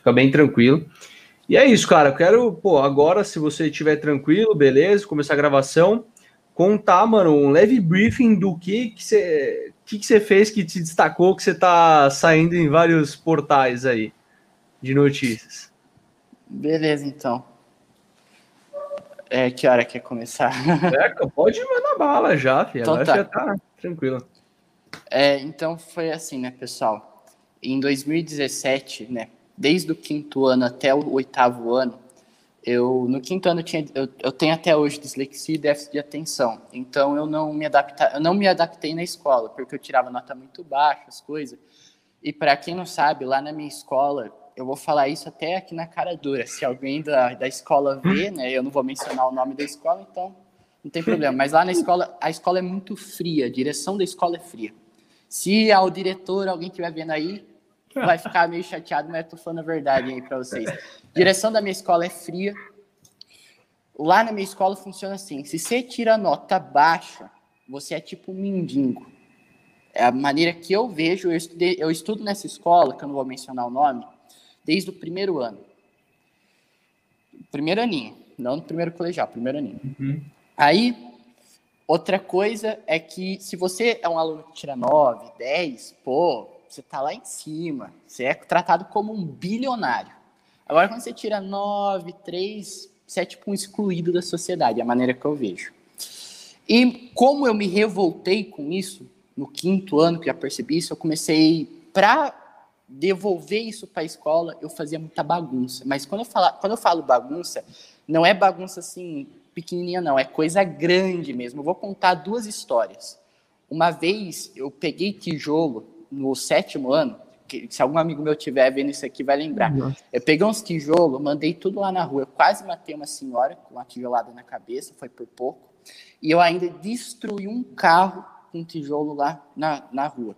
Fica bem tranquilo. E é isso, cara. Eu quero, pô, agora, se você estiver tranquilo, beleza, começar a gravação, contar, mano, um leve briefing do que que você que que você fez que te destacou, que você tá saindo em vários portais aí de notícias. Beleza, então. É, que hora quer começar? É, pode mandar bala já, filho. Então tá. já tá tranquilo. É, então foi assim, né, pessoal? Em 2017, né, desde o quinto ano até o oitavo ano, eu no quinto ano eu, tinha, eu, eu tenho até hoje dislexia e déficit de atenção. Então eu não me adapta, eu não me adaptei na escola porque eu tirava nota muito baixa, as coisas. E para quem não sabe, lá na minha escola, eu vou falar isso até aqui na cara dura. Se alguém da, da escola vê, né, eu não vou mencionar o nome da escola, então não tem problema. Mas lá na escola, a escola é muito fria, a direção da escola é fria. Se ao diretor, alguém estiver vendo aí, vai ficar meio chateado, mas eu tô falando a verdade aí para vocês. Direção da minha escola é fria. Lá na minha escola funciona assim: se você tira nota baixa, você é tipo um mendigo. É a maneira que eu vejo. Eu, estudei, eu estudo nessa escola, que eu não vou mencionar o nome, desde o primeiro ano. Primeiro aninho, não no primeiro colegial, primeiro aninho. Uhum. Aí, outra coisa é que se você é um aluno que tira 9, 10, pô, você tá lá em cima. Você é tratado como um bilionário. Agora, quando você tira 9, 3, você é tipo um excluído da sociedade, é a maneira que eu vejo. E como eu me revoltei com isso, no quinto ano que já percebi isso, eu comecei, para devolver isso para a escola, eu fazia muita bagunça. Mas quando eu, falo, quando eu falo bagunça, não é bagunça assim pequenininha, não, é coisa grande mesmo. Eu vou contar duas histórias. Uma vez eu peguei tijolo no sétimo ano, que, se algum amigo meu tiver vendo isso aqui vai lembrar. Nossa. Eu peguei uns tijolos, mandei tudo lá na rua. Eu quase matei uma senhora com uma tijolada na cabeça, foi por pouco. E eu ainda destruí um carro com um tijolo lá na, na rua.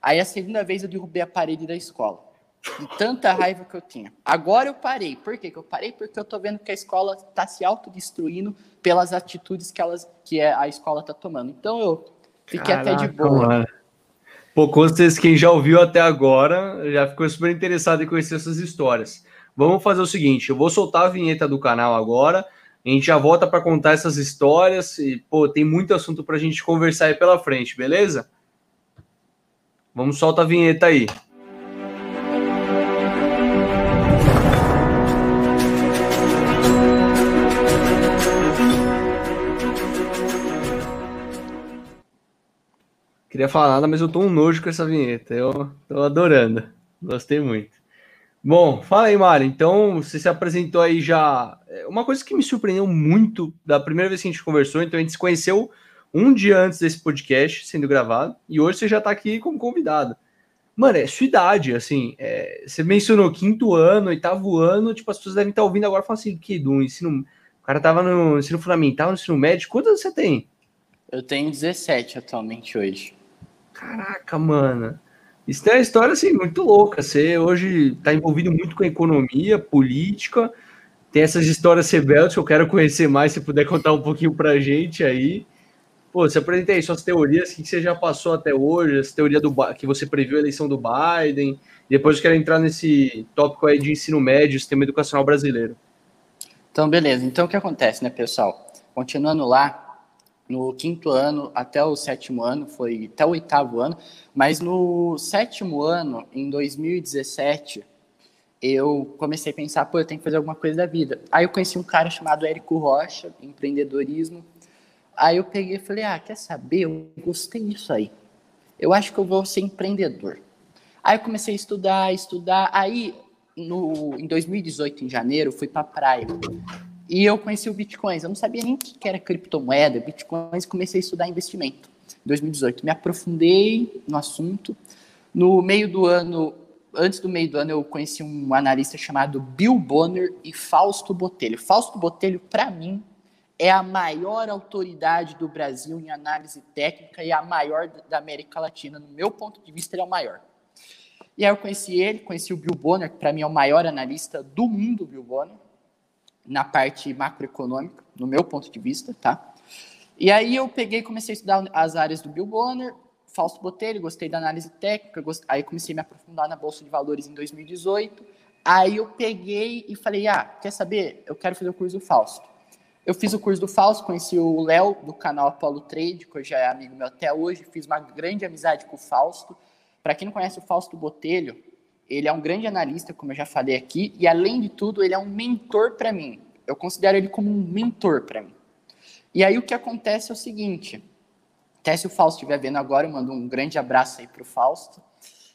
Aí a segunda vez eu derrubei a parede da escola. De tanta raiva que eu tinha. Agora eu parei. Por quê que eu parei? Porque eu tô vendo que a escola está se autodestruindo pelas atitudes que, elas, que a escola tá tomando. Então eu fiquei até de Caraca, boa. mano. Pô, com certeza quem já ouviu até agora já ficou super interessado em conhecer essas histórias. Vamos fazer o seguinte: eu vou soltar a vinheta do canal agora. A gente já volta para contar essas histórias e, pô, tem muito assunto para a gente conversar aí pela frente, beleza? Vamos soltar a vinheta aí. Queria falar nada, mas eu tô um nojo com essa vinheta. Eu tô adorando. Gostei muito. Bom, fala aí, Mário. Então, você se apresentou aí já. é, Uma coisa que me surpreendeu muito da primeira vez que a gente conversou, então a gente se conheceu um dia antes desse podcast sendo gravado, e hoje você já tá aqui como convidado. Mano, é sua idade, assim. é, você mencionou quinto ano, oitavo ano, tipo, as pessoas devem estar ouvindo agora e falam assim, que do ensino. O cara tava no ensino fundamental, no ensino médio. Quantos você tem? Eu tenho 17 atualmente hoje. Caraca, mano. Isso é uma história assim, muito louca. Você hoje está envolvido muito com economia, política. Tem essas histórias rebeldes que eu quero conhecer mais. Se puder contar um pouquinho pra gente aí. Pô, você apresenta aí suas teorias, o que você já passou até hoje, essa teoria do que você previu a eleição do Biden. Depois eu quero entrar nesse tópico aí de ensino médio, sistema educacional brasileiro. Então, beleza. Então, o que acontece, né, pessoal? Continuando lá, no quinto ano até o sétimo ano, foi até o oitavo ano, mas no sétimo ano, em 2017, eu comecei a pensar, pô, eu tenho que fazer alguma coisa da vida. Aí eu conheci um cara chamado Érico Rocha, empreendedorismo. Aí eu peguei e falei, ah, quer saber? Eu gostei disso aí. Eu acho que eu vou ser empreendedor. Aí eu comecei a estudar, estudar. Aí, no, em 2018, em janeiro, fui pra praia. E eu conheci o Bitcoins. Eu não sabia nem o que era criptomoeda, Bitcoins, comecei a estudar investimento. Em 2018, me aprofundei no assunto. No meio do ano, antes do meio do ano, eu conheci um analista chamado Bill Bonner e Fausto Botelho. Fausto Botelho, para mim, é a maior autoridade do Brasil em análise técnica e a maior da América Latina. No meu ponto de vista, ele é o maior. E aí eu conheci ele, conheci o Bill Bonner, que para mim é o maior analista do mundo, Bill Bonner, na parte macroeconômica, no meu ponto de vista, tá? E aí eu peguei comecei a estudar as áreas do Bill Bonner, Fausto Botelho, gostei da análise técnica, gost... aí comecei a me aprofundar na Bolsa de Valores em 2018, Aí eu peguei e falei, ah, quer saber? Eu quero fazer o curso do Fausto. Eu fiz o curso do Fausto, conheci o Léo do canal Apollo Trade, que já é amigo meu até hoje, fiz uma grande amizade com o Fausto. Para quem não conhece o Fausto Botelho, ele é um grande analista, como eu já falei aqui, e além de tudo, ele é um mentor para mim. Eu considero ele como um mentor para mim. E aí o que acontece é o seguinte, até se o Fausto estiver vendo agora, eu mando um grande abraço aí para o Fausto.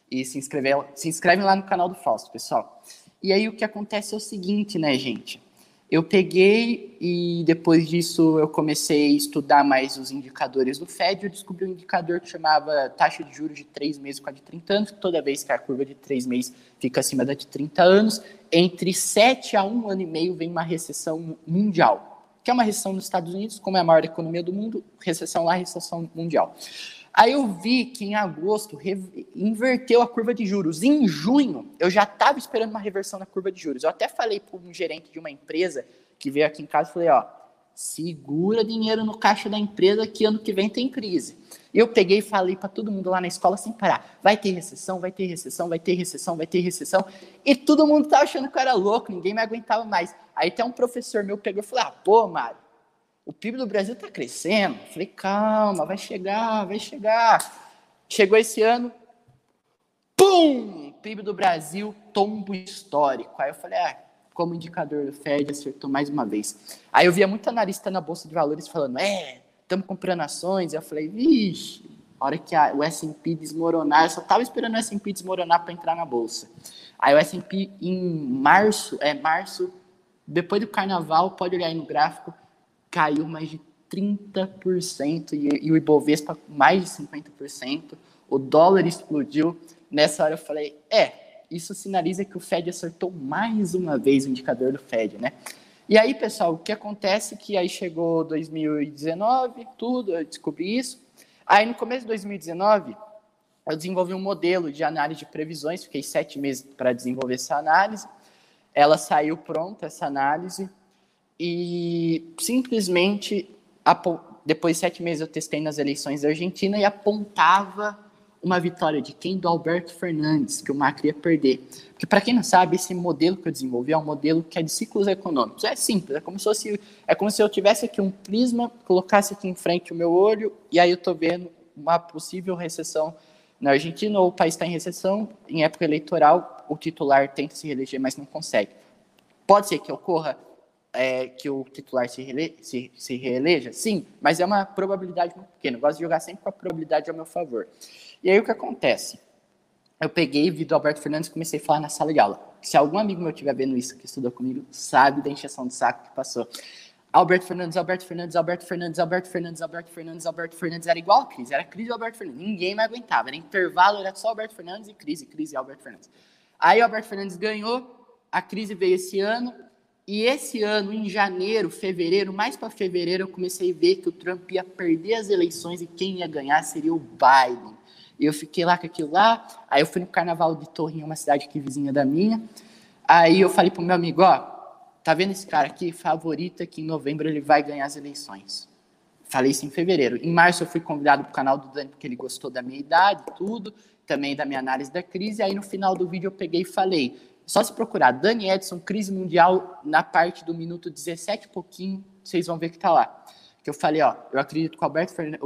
E se, inscrever, se inscrevem lá no canal do Fausto, pessoal. E aí o que acontece é o seguinte, né, gente? Eu peguei e depois disso eu comecei a estudar mais os indicadores do Fed. Eu descobri um indicador que chamava taxa de juros de 3 meses com a de 30 anos. Toda vez que a curva de 3 meses fica acima da de 30 anos, entre 7 a 1 ano e meio vem uma recessão mundial que é uma recessão nos Estados Unidos, como é a maior economia do mundo, recessão lá, recessão mundial. Aí eu vi que em agosto inverteu a curva de juros. Em junho, eu já estava esperando uma reversão na curva de juros. Eu até falei para um gerente de uma empresa que veio aqui em casa, falei, ó, segura dinheiro no caixa da empresa que ano que vem tem crise. Eu peguei e falei para todo mundo lá na escola sem parar, vai ter recessão, vai ter recessão, vai ter recessão, vai ter recessão. E todo mundo tava achando que eu era louco, ninguém me aguentava mais. Aí até um professor meu pegou e falou, ah, pô, Mário, o PIB do Brasil tá crescendo. Falei, calma, vai chegar, vai chegar. Chegou esse ano, pum! PIB do Brasil, tombo histórico. Aí eu falei, ah, como indicador do Fed, acertou mais uma vez. Aí eu via muito analista na Bolsa de Valores falando, é, estamos comprando ações. Eu falei, vixe, a hora que a, o S&P desmoronar, eu só estava esperando o S&P desmoronar para entrar na Bolsa. Aí o S&P em março, é março, depois do carnaval, pode olhar aí no gráfico, caiu mais de 30% e, e o Ibovespa mais de 50%. O dólar explodiu. Nessa hora eu falei, é, isso sinaliza que o Fed acertou mais uma vez o indicador do Fed, né? E aí, pessoal, o que acontece é que aí chegou 2019, tudo, eu descobri isso. Aí, no começo de 2019, eu desenvolvi um modelo de análise de previsões, fiquei sete meses para desenvolver essa análise. Ela saiu pronta, essa análise, e simplesmente, depois de sete meses, eu testei nas eleições da Argentina e apontava uma vitória de quem? Do Alberto Fernandes, que o Macri ia perder. Porque, para quem não sabe, esse modelo que eu desenvolvi é um modelo que é de ciclos econômicos. É simples, é como se, fosse, é como se eu tivesse aqui um prisma, colocasse aqui em frente o meu olho, e aí eu estou vendo uma possível recessão na Argentina, ou o país está em recessão, em época eleitoral, o titular tenta se reeleger, mas não consegue. Pode ser que ocorra é, que o titular se, se, se reeleja? Sim, mas é uma probabilidade muito pequena. Eu gosto de jogar sempre com a probabilidade ao meu favor. E aí o que acontece? Eu peguei, vi do Alberto Fernandes e comecei a falar na sala de aula. Se algum amigo meu estiver vendo isso, que estudou comigo, sabe da encheção de saco que passou. Alberto Fernandes, Alberto Fernandes, Alberto Fernandes, Alberto Fernandes, Alberto Fernandes, Alberto Fernandes, era igual a crise, era crise Alberto Fernandes, ninguém me aguentava, era intervalo, era só Alberto Fernandes e crise, crise e Alberto Fernandes. Aí Alberto Fernandes ganhou, a crise veio esse ano, e esse ano, em janeiro, fevereiro, mais para fevereiro, eu comecei a ver que o Trump ia perder as eleições e quem ia ganhar seria o Biden. Eu fiquei lá com aquilo lá. Aí eu fui no carnaval de Torrinho, uma cidade aqui vizinha da minha. Aí eu falei pro meu amigo, ó, tá vendo esse cara aqui, favorita, que em novembro ele vai ganhar as eleições. Falei isso em fevereiro. Em março eu fui convidado pro canal do Dani, porque ele gostou da minha idade, tudo, também da minha análise da crise. Aí no final do vídeo eu peguei e falei, só se procurar Dani Edson, crise mundial, na parte do minuto 17 pouquinho, vocês vão ver que tá lá. Que eu falei, ó, eu acredito que o Alberto Fernandes,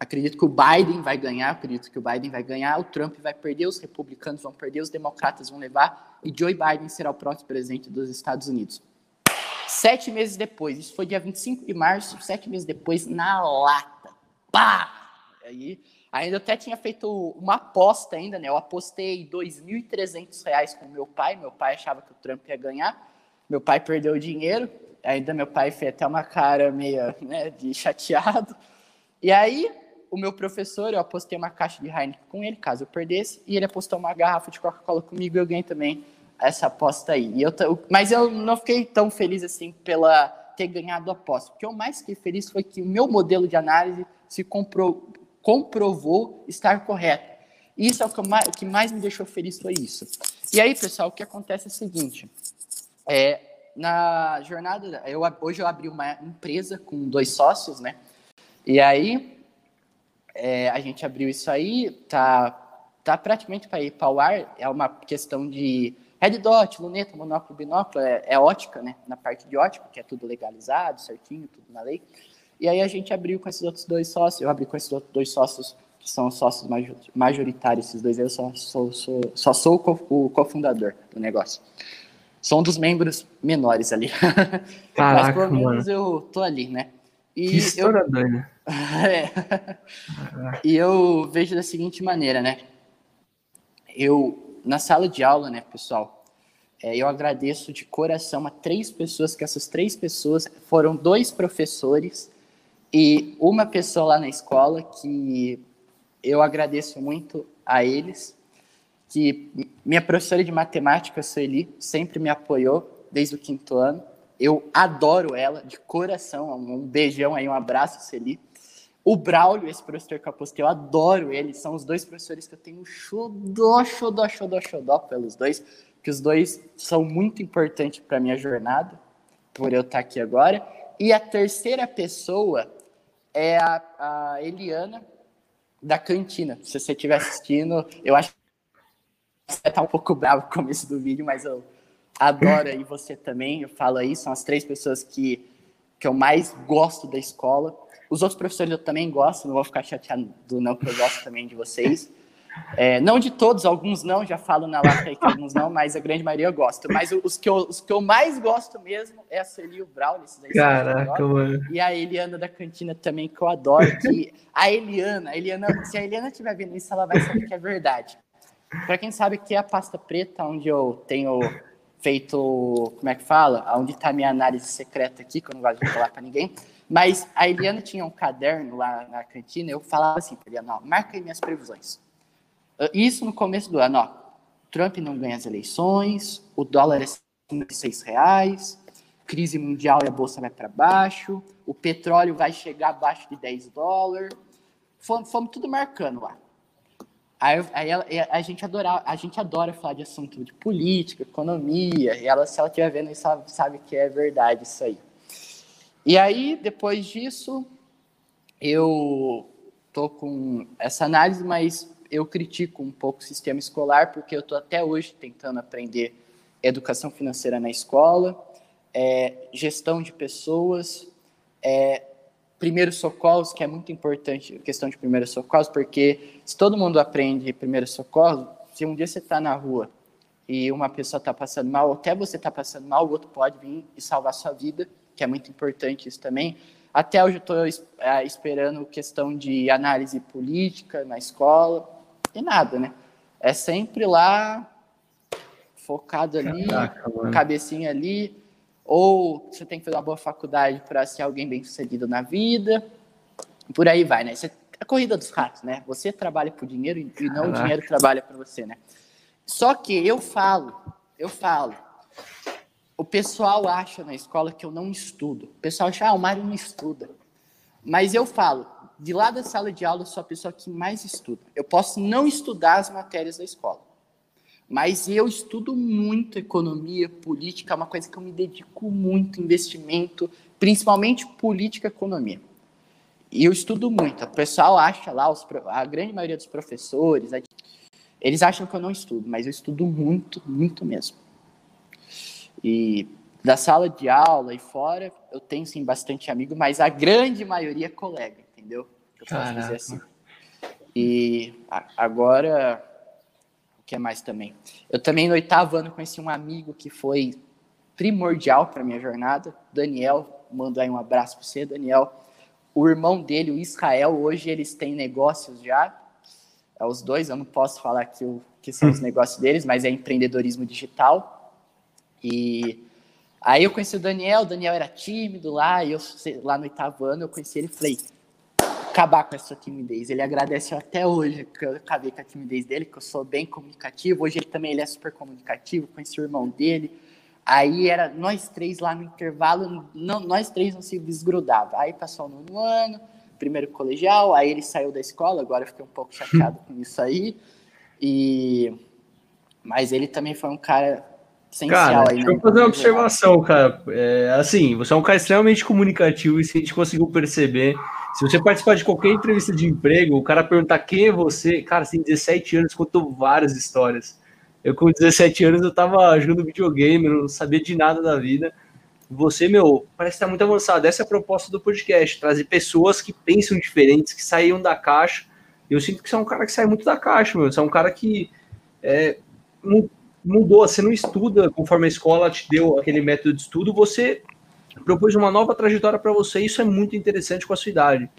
Acredito que o Biden vai ganhar, acredito que o Biden vai ganhar, o Trump vai perder, os republicanos vão perder, os democratas vão levar e Joe Biden será o próximo presidente dos Estados Unidos. Sete meses depois, isso foi dia 25 de março, sete meses depois, na lata. Pá! Aí, ainda até tinha feito uma aposta ainda, né? Eu apostei R$ 2.300 com meu pai, meu pai achava que o Trump ia ganhar, meu pai perdeu o dinheiro, ainda meu pai fez até uma cara meio né, de chateado. E aí, o meu professor, eu apostei uma caixa de Heineken com ele, caso eu perdesse, e ele apostou uma garrafa de Coca-Cola comigo e eu ganhei também essa aposta aí. E eu, mas eu não fiquei tão feliz assim pela ter ganhado a aposta. O que eu mais fiquei feliz foi que o meu modelo de análise se compro, comprovou estar correto. Isso é o que, mais, o que mais me deixou feliz foi isso. E aí, pessoal, o que acontece é o seguinte: é, na jornada, eu, hoje eu abri uma empresa com dois sócios, né? E aí é, a gente abriu isso aí, tá, tá praticamente para ir para o ar, é uma questão de Red dot, luneta, monóculo, binóculo, é, é, ótica, né? Na parte de ótica, que é tudo legalizado, certinho, tudo na lei. E aí a gente abriu com esses outros dois sócios, eu abri com esses outros dois sócios, que são os sócios majoritários, esses dois, eu só sou, sou, só sou o cofundador do negócio. Sou um dos membros menores ali. Caraca, Mas pelo menos mano. eu tô ali, né? E que história eu... doida. é. E eu vejo da seguinte maneira, né? Eu, na sala de aula, né, pessoal, é, eu agradeço de coração a três pessoas, que essas três pessoas foram dois professores e uma pessoa lá na escola que eu agradeço muito a eles, que minha professora de matemática, Sueli, sempre me apoiou desde o quinto ano. Eu adoro ela de coração. Um beijão aí, um abraço, Sueli. O Braulio, esse professor que eu apostei, eu adoro ele. São os dois professores que eu tenho xodó, xodó, xodó, xodó pelos dois, que os dois são muito importantes para minha jornada, por eu estar aqui agora. E a terceira pessoa é a, a Eliana, da cantina. Se você estiver assistindo, eu acho que você tá um pouco bravo com o começo do vídeo, mas eu adoro e você também. Eu falo aí, são as três pessoas que, que eu mais gosto da escola. Os outros professores eu também gosto, não vou ficar chateado não, porque eu gosto também de vocês. É, não de todos, alguns não, já falo na lata aí que alguns não, mas a grande maioria eu gosto. Mas os que eu, os que eu mais gosto mesmo é a Celia e o Brown, esses aí Caraca, mano. E a Eliana da cantina também, que eu adoro. Que a Eliana, a Eliana, se a Eliana estiver vendo isso, ela vai saber que é verdade. Para quem sabe que é a pasta preta, onde eu tenho feito, como é que fala? Onde está a minha análise secreta aqui, que eu não gosto de falar para ninguém. Mas a Eliana tinha um caderno lá na cantina, eu falava assim para Eliana, ó, marca aí minhas previsões. Ah, isso no começo do ano, ó. Trump não ganha as eleições, o dólar é 6 reais, crise mundial e a bolsa vai para baixo, o petróleo vai chegar abaixo de 10 dólares. Fomos, fomos tudo marcando lá. Aí, aí ela, a, gente adora, a gente adora falar de assunto de política, economia, e ela, se ela estiver vendo isso, sabe, sabe que é verdade isso aí. E aí, depois disso, eu tô com essa análise, mas eu critico um pouco o sistema escolar, porque eu estou até hoje tentando aprender educação financeira na escola, é, gestão de pessoas, é, primeiros socorros, que é muito importante a questão de primeiros socorros, porque se todo mundo aprende primeiros socorros, se um dia você está na rua e uma pessoa está passando mal, ou até você está passando mal, o outro pode vir e salvar sua vida, que é muito importante isso também. Até hoje eu estou é, esperando questão de análise política na escola, e nada, né? É sempre lá, focado ali, Caraca, cabecinha ali, ou você tem que fazer uma boa faculdade para ser alguém bem sucedido na vida, por aí vai, né? Você, a corrida dos ratos, né? Você trabalha por dinheiro e não Caraca. o dinheiro trabalha para você, né? Só que eu falo, eu falo, o pessoal acha na escola que eu não estudo. O pessoal acha, ah, o Mário não estuda. Mas eu falo, de lá da sala de aula, eu sou a pessoa que mais estuda. Eu posso não estudar as matérias da escola, mas eu estudo muito economia, política, é uma coisa que eu me dedico muito, investimento, principalmente política e economia. E eu estudo muito. O pessoal acha lá, os, a grande maioria dos professores, eles acham que eu não estudo, mas eu estudo muito, muito mesmo. E da sala de aula e fora, eu tenho sim bastante amigo, mas a grande maioria é colega entendeu? Eu posso dizer assim. E agora, o que é mais também? Eu também no oitavo ano conheci um amigo que foi primordial para minha jornada, Daniel, mando aí um abraço para você, Daniel. O irmão dele, o Israel, hoje eles têm negócios já. É os dois, eu não posso falar aqui o que são os negócios deles, mas é empreendedorismo digital. E aí eu conheci o Daniel, o Daniel era tímido lá, e eu lá no oitavo ano eu conheci ele e falei, acabar com essa timidez. Ele agradece até hoje que eu acabei com a timidez dele, que eu sou bem comunicativo. Hoje ele também ele é super comunicativo, conheci o irmão dele. Aí era nós três lá no intervalo, não, nós três não se desgrudava. Aí passou o nono ano, primeiro colegial, aí ele saiu da escola, agora eu fiquei um pouco chateado com isso aí. E mas ele também foi um cara essencial cara, aí. Deixa eu fazer uma observação, cara. É, assim, você é um cara extremamente comunicativo e se a gente conseguiu perceber se você participar de qualquer entrevista de emprego, o cara perguntar quem é você, cara, você tem 17 anos, contou várias histórias. Eu com 17 anos eu tava jogando videogame, não sabia de nada da vida. Você, meu, parece estar tá muito avançado. Essa é a proposta do podcast, trazer pessoas que pensam diferentes, que saíram da caixa. Eu sinto que você é um cara que sai muito da caixa, meu. Você é um cara que é, mudou, você não estuda conforme a escola te deu aquele método de estudo, você propôs uma nova trajetória para você, isso é muito interessante com a sua idade.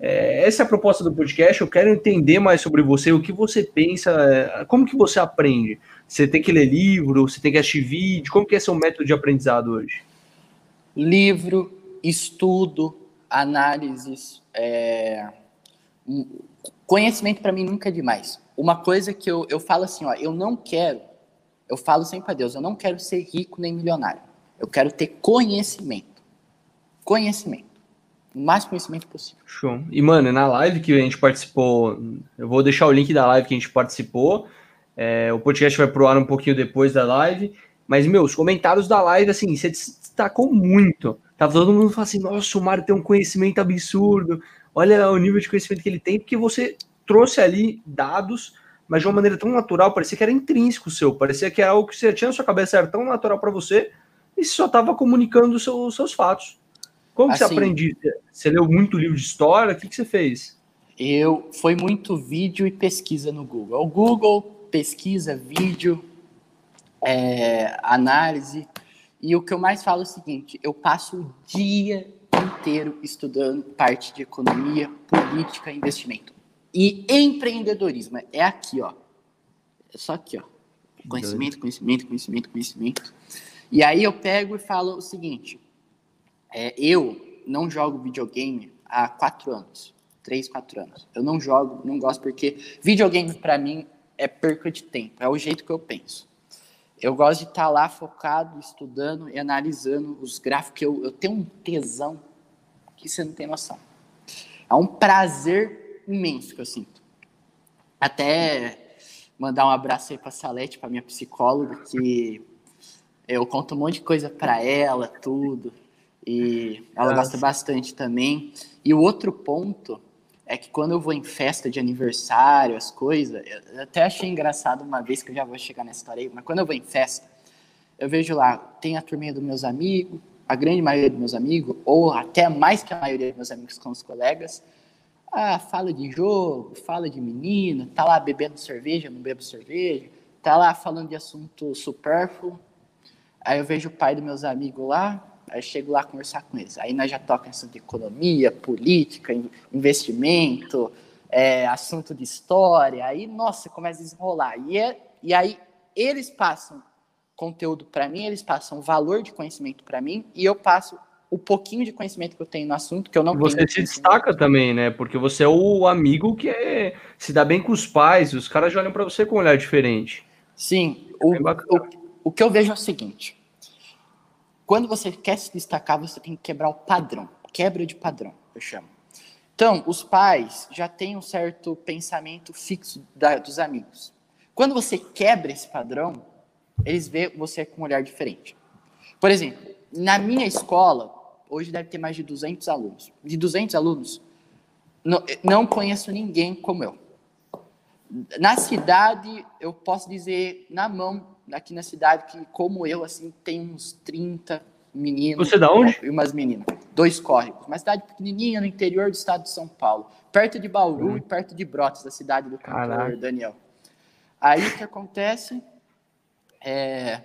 É, essa é a proposta do podcast. Eu quero entender mais sobre você, o que você pensa, é, como que você aprende. Você tem que ler livro, você tem que assistir vídeo, como que é seu método de aprendizado hoje? Livro, estudo, análises, é... conhecimento para mim nunca é demais. Uma coisa que eu, eu falo assim, ó, eu não quero, eu falo sempre a Deus, eu não quero ser rico nem milionário. Eu quero ter conhecimento. Conhecimento o máximo conhecimento possível. Show. E, mano, na live que a gente participou, eu vou deixar o link da live que a gente participou. É, o podcast vai pro ar um pouquinho depois da live. Mas, meu, os comentários da live, assim, você destacou muito. Tava todo mundo falando assim, nossa, o Mário tem um conhecimento absurdo. Olha o nível de conhecimento que ele tem, porque você trouxe ali dados, mas de uma maneira tão natural, parecia que era intrínseco seu, parecia que era algo que você tinha na sua cabeça, era tão natural para você, e só estava comunicando os seu, seus fatos. Como assim, você aprendeu? Você leu muito livro de história? O que, que você fez? Eu foi muito vídeo e pesquisa no Google. O Google pesquisa, vídeo, é, análise. E o que eu mais falo é o seguinte: eu passo o dia inteiro estudando parte de economia, política, investimento e empreendedorismo. É aqui, ó. É só aqui, ó. Conhecimento, conhecimento, conhecimento, conhecimento. E aí eu pego e falo o seguinte: é, eu não jogo videogame há quatro anos. Três, quatro anos. Eu não jogo, não gosto, porque videogame para mim é perca de tempo. É o jeito que eu penso. Eu gosto de estar tá lá focado, estudando e analisando os gráficos. Eu, eu tenho um tesão que você não tem noção. É um prazer imenso que eu sinto. Até mandar um abraço aí para Salete, para minha psicóloga, que eu conto um monte de coisa para ela, tudo. E ela Nossa. gosta bastante também. E o outro ponto é que quando eu vou em festa de aniversário, as coisas, eu até achei engraçado uma vez que eu já vou chegar nessa história aí, mas quando eu vou em festa, eu vejo lá, tem a turminha dos meus amigos, a grande maioria dos meus amigos, ou até mais que a maioria dos meus amigos com os colegas, ah, fala de jogo, fala de menina, tá lá bebendo cerveja, não bebo cerveja, tá lá falando de assunto supérfluo. Aí eu vejo o pai dos meus amigos lá, Aí chego lá conversar com eles. Aí nós já tocamos assunto de economia, política, investimento, é, assunto de história. Aí, nossa, começa a desenrolar. E, é, e aí eles passam conteúdo para mim, eles passam valor de conhecimento para mim e eu passo o pouquinho de conhecimento que eu tenho no assunto que eu não você se destaca também, né? Porque você é o amigo que é, se dá bem com os pais, os caras já olham para você com um olhar diferente. Sim. O, o, o que eu vejo é o seguinte: quando você quer se destacar, você tem que quebrar o padrão. Quebra de padrão, eu chamo. Então, os pais já têm um certo pensamento fixo da, dos amigos. Quando você quebra esse padrão, eles veem você com um olhar diferente. Por exemplo, na minha escola, hoje deve ter mais de 200 alunos. De 200 alunos, não, não conheço ninguém como eu. Na cidade, eu posso dizer na mão aqui na cidade que, como eu, assim, tem uns 30 meninos. Você da onde? E umas meninas. Dois córregos. Uma cidade pequenininha no interior do estado de São Paulo. Perto de Bauru hum. e perto de Brotas, da cidade do cantor Daniel. Aí o que acontece é...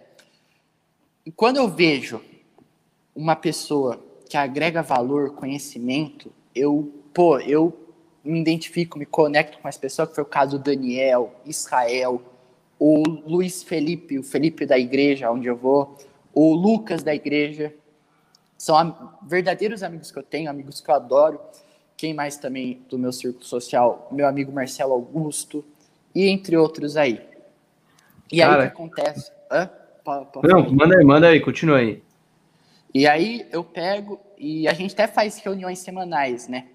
Quando eu vejo uma pessoa que agrega valor, conhecimento, eu, pô, eu me identifico, me conecto com as pessoas, que foi o caso do Daniel, Israel, o Luiz Felipe, o Felipe da igreja onde eu vou, o Lucas da igreja. São am verdadeiros amigos que eu tenho, amigos que eu adoro. Quem mais também do meu círculo social? Meu amigo Marcelo Augusto, e entre outros aí. E Cara, aí o que acontece? Hã? Não, manda aí, manda aí, continua aí. E aí eu pego e a gente até faz reuniões semanais, né?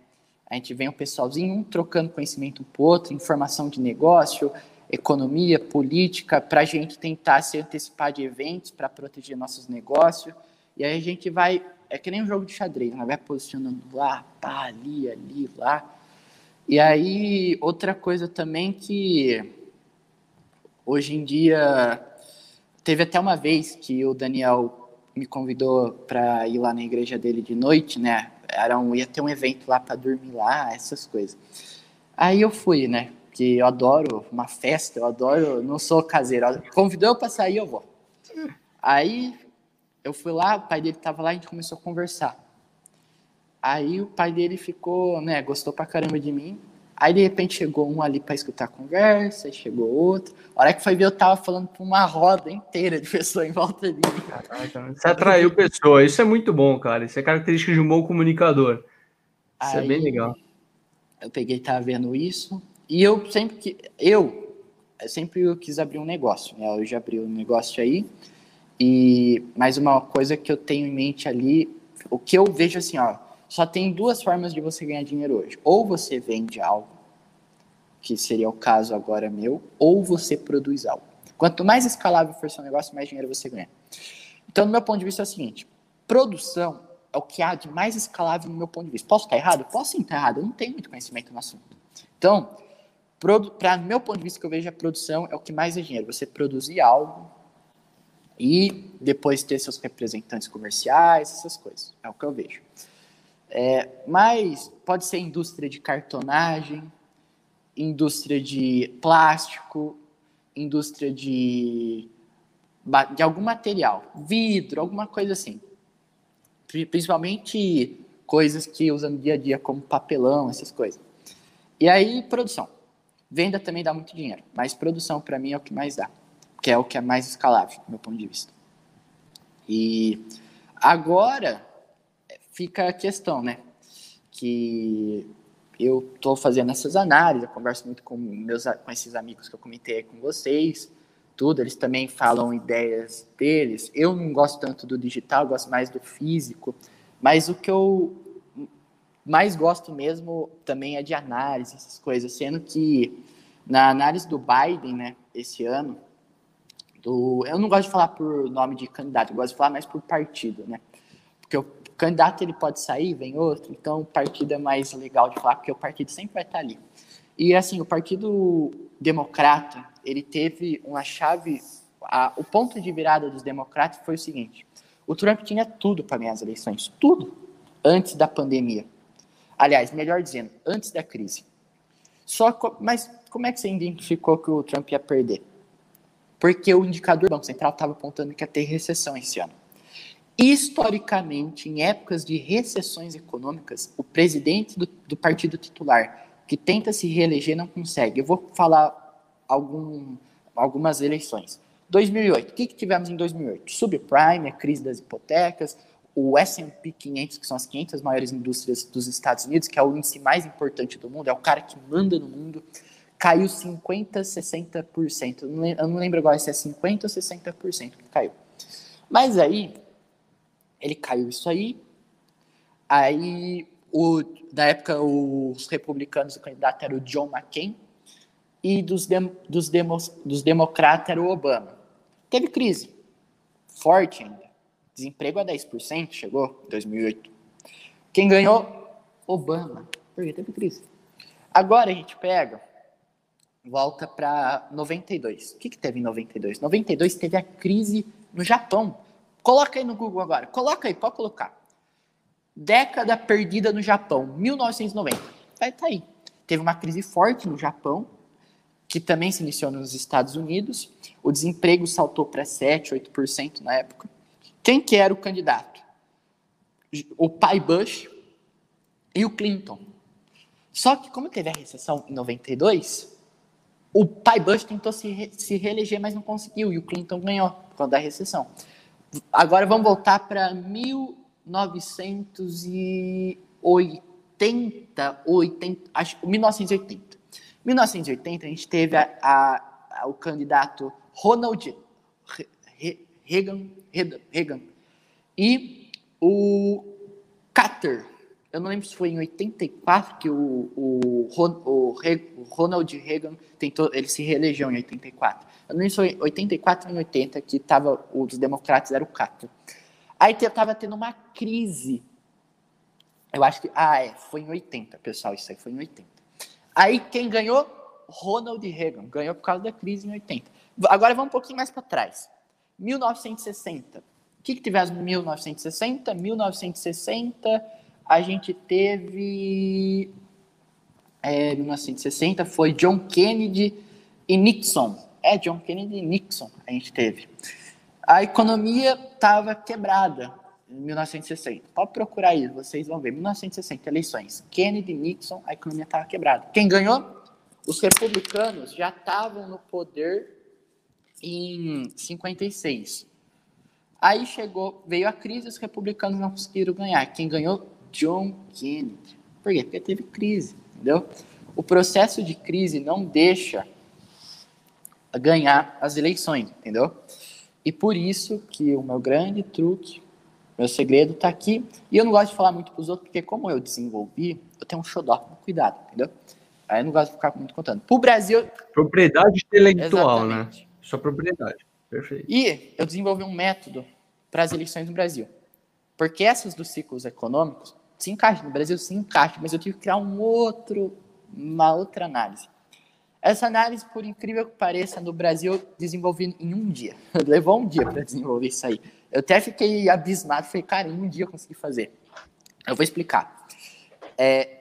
A gente vem o pessoalzinho um trocando conhecimento um pro outro, informação de negócio, economia, política, para a gente tentar se antecipar de eventos para proteger nossos negócios. E aí a gente vai, é que nem um jogo de xadrez, né? vai posicionando lá, pá, ali, ali, lá. E aí, outra coisa também que Hoje em dia, teve até uma vez que o Daniel me convidou para ir lá na igreja dele de noite, né? Era um, ia ter um evento lá para dormir lá, essas coisas. Aí eu fui, né? Porque eu adoro uma festa, eu adoro, não sou caseiro. Convidou eu para sair, eu vou. Aí eu fui lá, o pai dele tava lá, a gente começou a conversar. Aí o pai dele ficou, né, gostou pra caramba de mim. Aí de repente chegou um ali para escutar a conversa, chegou outro. A hora que foi ver, eu tava falando pra uma roda inteira de pessoas em volta de mim. Caraca, você atraiu pessoas, isso é muito bom, cara. Isso é característica de um bom comunicador. Isso Aí, é bem legal. Eu peguei, tava vendo isso, e eu sempre que. Eu, sempre quis abrir um negócio, né? Eu já abri um negócio aí. E mais uma coisa que eu tenho em mente ali, o que eu vejo assim, ó, só tem duas formas de você ganhar dinheiro hoje. Ou você vende algo, que seria o caso agora meu, ou você produz algo. Quanto mais escalável for seu negócio, mais dinheiro você ganha. Então, no meu ponto de vista é o seguinte: produção é o que há de mais escalável no meu ponto de vista. Posso estar errado? Posso sim estar errado, eu não tenho muito conhecimento no assunto. Então, para meu ponto de vista que eu vejo a produção é o que mais é dinheiro. Você produzir algo e depois ter seus representantes comerciais, essas coisas. É o que eu vejo. É, mas pode ser indústria de cartonagem, indústria de plástico, indústria de, de algum material, vidro, alguma coisa assim. Principalmente coisas que usam no dia a dia, como papelão, essas coisas. E aí, produção. Venda também dá muito dinheiro, mas produção para mim é o que mais dá, que é o que é mais escalável, do meu ponto de vista. E agora fica a questão, né? Que eu estou fazendo essas análises, eu converso muito com meus com esses amigos que eu comentei com vocês, tudo, eles também falam ideias deles. Eu não gosto tanto do digital, gosto mais do físico, mas o que eu mais gosto mesmo também é de análise, essas coisas, sendo que na análise do Biden, né, esse ano, do, eu não gosto de falar por nome de candidato, eu gosto de falar mais por partido, né? Porque o candidato ele pode sair, vem outro, então o partido é mais legal de falar, porque o partido sempre vai estar ali. E assim, o Partido Democrata, ele teve uma chave, a, o ponto de virada dos democratas foi o seguinte: o Trump tinha tudo para ganhar as eleições, tudo, antes da pandemia. Aliás, melhor dizendo, antes da crise. Só, mas como é que você identificou que o Trump ia perder? Porque o indicador do Banco Central estava apontando que ia ter recessão esse ano. Historicamente, em épocas de recessões econômicas, o presidente do, do partido titular que tenta se reeleger não consegue. Eu vou falar algum, algumas eleições. 2008, o que, que tivemos em 2008? Subprime, a crise das hipotecas, o S&P 500, que são as 500 maiores indústrias dos Estados Unidos, que é o índice mais importante do mundo, é o cara que manda no mundo, caiu 50%, 60%. Eu não lembro agora se é 50% ou 60% que caiu. Mas aí, ele caiu isso aí, aí, o, na época, os republicanos, o candidato era o John McCain, e dos, dem, dos, demos, dos democratas era o Obama. Teve crise, forte ainda. Desemprego a 10% chegou em 2008. Quem ganhou? Obama. Porque teve crise. Agora a gente pega, volta para 92. O que, que teve em 92? 92 teve a crise no Japão. Coloca aí no Google agora. Coloca aí, pode colocar. Década perdida no Japão, 1990. Vai tá aí. Teve uma crise forte no Japão, que também se iniciou nos Estados Unidos. O desemprego saltou para 7, 8% na época. Quem que era o candidato? O pai Bush e o Clinton. Só que como teve a recessão em 92, o pai Bush tentou se, re se reeleger, mas não conseguiu, e o Clinton ganhou por causa da recessão. Agora vamos voltar para 1980, 80, acho, 1980. 1980 a gente teve a, a, a, o candidato Ronald Reagan, Reagan e o Carter. Eu não lembro se foi em 84 que o, o, o, o Ronald Reagan tentou, ele se reelegeu em 84. Eu não lembro se foi em 84 ou em 80 que tava, os democratas era o Carter. Aí estava tendo uma crise. Eu acho que. Ah, é, foi em 80, pessoal, isso aí foi em 80. Aí quem ganhou? Ronald Reagan. Ganhou por causa da crise em 80. Agora vamos um pouquinho mais para trás. 1960. O que, que tivemos em 1960? 1960, a gente teve. É, 1960 foi John Kennedy e Nixon. É, John Kennedy e Nixon a gente teve. A economia estava quebrada em 1960. Pode procurar aí, vocês vão ver. 1960, eleições. Kennedy, Nixon, a economia estava quebrada. Quem ganhou? Os republicanos já estavam no poder em 56. Aí chegou, veio a crise, os republicanos não conseguiram ganhar. Quem ganhou? John Kennedy. Por quê? Porque teve crise, entendeu? O processo de crise não deixa ganhar as eleições, entendeu? E por isso que o meu grande truque, meu segredo está aqui. E eu não gosto de falar muito para os outros, porque como eu desenvolvi, eu tenho um xodó, cuidado, entendeu? Aí eu não gosto de ficar muito contando. Para o Brasil... Propriedade intelectual, né? Exatamente. né? Sua propriedade. Perfeito. E eu desenvolvi um método para as eleições no Brasil. Porque essas dos ciclos econômicos se encaixam. No Brasil se encaixa, mas eu tive que criar um outro, uma outra análise. Essa análise, por incrível que pareça, no Brasil desenvolvi em um dia. Levou um dia para desenvolver isso aí. Eu até fiquei abismado, falei, cara, em um dia eu consegui fazer. Eu vou explicar. É,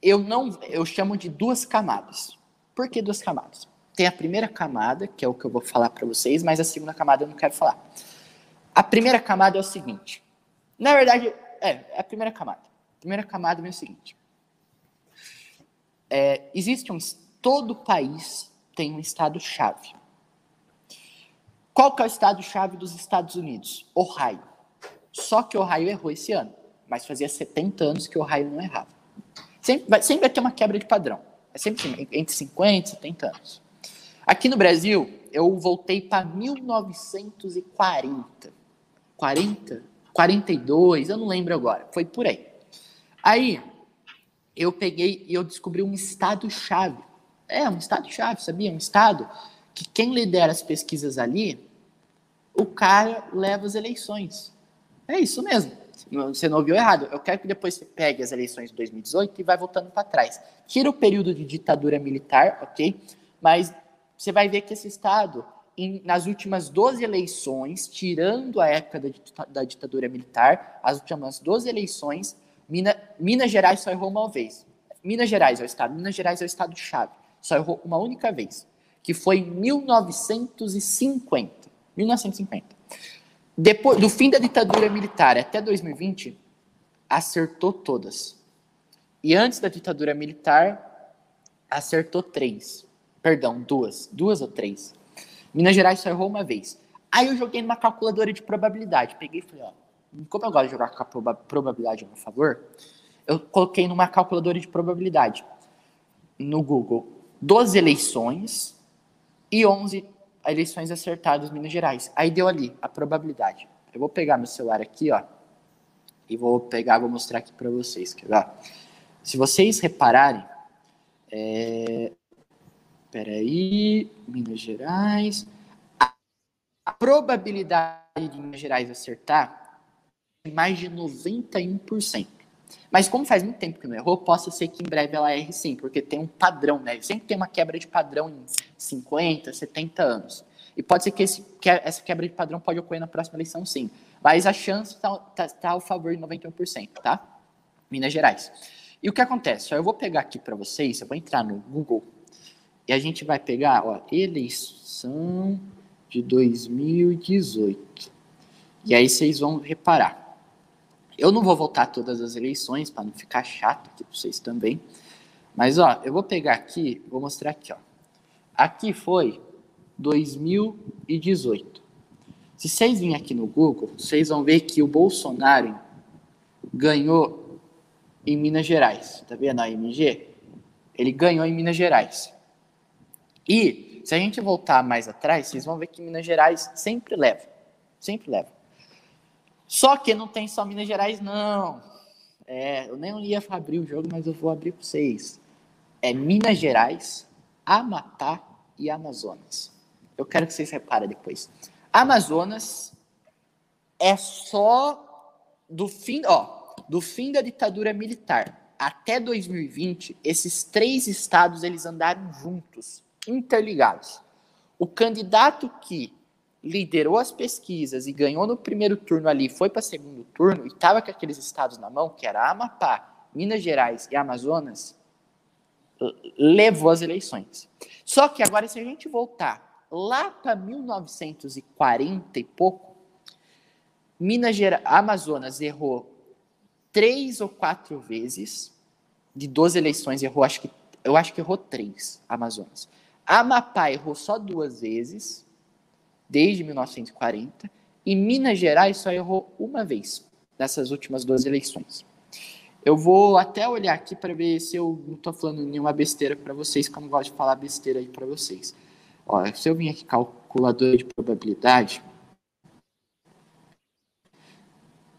eu não, eu chamo de duas camadas. Por que duas camadas? Tem a primeira camada, que é o que eu vou falar para vocês, mas a segunda camada eu não quero falar. A primeira camada é o seguinte. Na verdade, é, é a primeira camada. A primeira camada é o seguinte. É, existe um. Todo país tem um estado-chave. Qual que é o estado-chave dos Estados Unidos? Ohio. Só que Ohio errou esse ano. Mas fazia 70 anos que Ohio não errava. Sempre vai, sempre vai ter uma quebra de padrão. É sempre assim, entre 50 e 70 anos. Aqui no Brasil, eu voltei para 1940. 40? 42, eu não lembro agora. Foi por aí. Aí, eu peguei e eu descobri um estado-chave. É, um estado-chave, sabia? Um estado que quem lidera as pesquisas ali, o cara leva as eleições. É isso mesmo. Você não ouviu errado. Eu quero que depois você pegue as eleições de 2018 e vai voltando para trás. Tira o período de ditadura militar, ok? Mas você vai ver que esse Estado, em, nas últimas 12 eleições, tirando a época da, da ditadura militar, as últimas 12 eleições, Mina, Minas Gerais só errou uma vez. Minas Gerais é o Estado, Minas Gerais é o Estado-chave, só errou uma única vez, que foi em 1950. 1950. Depois, do fim da ditadura militar até 2020, acertou todas. E antes da ditadura militar, acertou três. Perdão, duas. Duas ou três. Minas Gerais só errou uma vez. Aí eu joguei numa calculadora de probabilidade. Peguei e falei, ó, como eu gosto de jogar com a probabilidade a meu favor, eu coloquei numa calculadora de probabilidade no Google 12 eleições e 11 eleições acertadas Minas Gerais. Aí deu ali a probabilidade. Eu vou pegar meu celular aqui, ó, e vou pegar, vou mostrar aqui para vocês, quer ver? Se vocês repararem, é, Peraí, Minas Gerais. A probabilidade de Minas Gerais acertar é mais de 91%. Mas como faz muito tempo que não errou, possa ser que em breve ela erre sim, porque tem um padrão, né? Sempre tem uma quebra de padrão em 50, 70 anos. E pode ser que, esse, que essa quebra de padrão pode ocorrer na próxima eleição sim. Mas a chance está tá, tá ao favor de 91%, tá? Minas Gerais. E o que acontece? Eu vou pegar aqui para vocês, eu vou entrar no Google e a gente vai pegar, ó, eleição de 2018. E aí vocês vão reparar. Eu não vou votar todas as eleições para não ficar chato aqui para vocês também. Mas ó, eu vou pegar aqui, vou mostrar aqui, ó. Aqui foi 2018. Se vocês virem aqui no Google, vocês vão ver que o Bolsonaro ganhou em Minas Gerais. Tá vendo a MG? Ele ganhou em Minas Gerais. E se a gente voltar mais atrás, vocês vão ver que Minas Gerais sempre leva. Sempre leva. Só que não tem só Minas Gerais, não. É, eu nem ia abrir o jogo, mas eu vou abrir para vocês. É Minas Gerais, Amapá e Amazonas. Eu quero que vocês reparem depois. Amazonas é só do fim, ó, do fim da ditadura militar até 2020, esses três estados eles andaram juntos interligados. o candidato que liderou as pesquisas e ganhou no primeiro turno ali, foi para segundo turno e estava com aqueles estados na mão, que era Amapá, Minas Gerais e Amazonas, levou as eleições. Só que agora, se a gente voltar lá para 1940 e pouco, Minas Gerais, Amazonas errou três ou quatro vezes, de 12 eleições, errou, acho que, eu acho que errou três, Amazonas. Amapá errou só duas vezes, desde 1940, e Minas Gerais só errou uma vez nessas últimas duas eleições. Eu vou até olhar aqui para ver se eu não estou falando nenhuma besteira para vocês, que eu gosto de falar besteira aí para vocês. Ó, se eu vim aqui calculadora de probabilidade,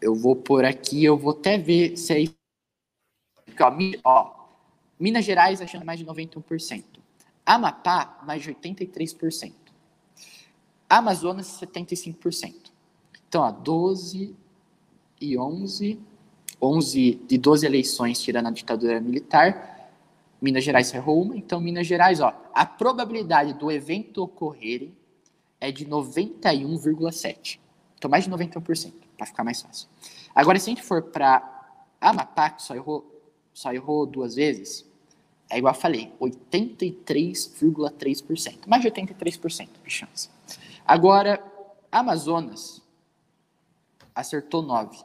eu vou por aqui, eu vou até ver se é ó, ó, Minas Gerais achando mais de 91%. Amapá, mais de 83%. Amazonas, 75%. Então, ó, 12 e 11, 11 de 12 eleições tirando a ditadura militar, Minas Gerais errou uma, então Minas Gerais, ó, a probabilidade do evento ocorrer é de 91,7. Então, mais de 91% para ficar mais fácil. Agora, se a gente for para Amapá, que só errou, só errou duas vezes, é igual eu falei, 83,3%. Mais de 83% de chance. Agora, Amazonas acertou 9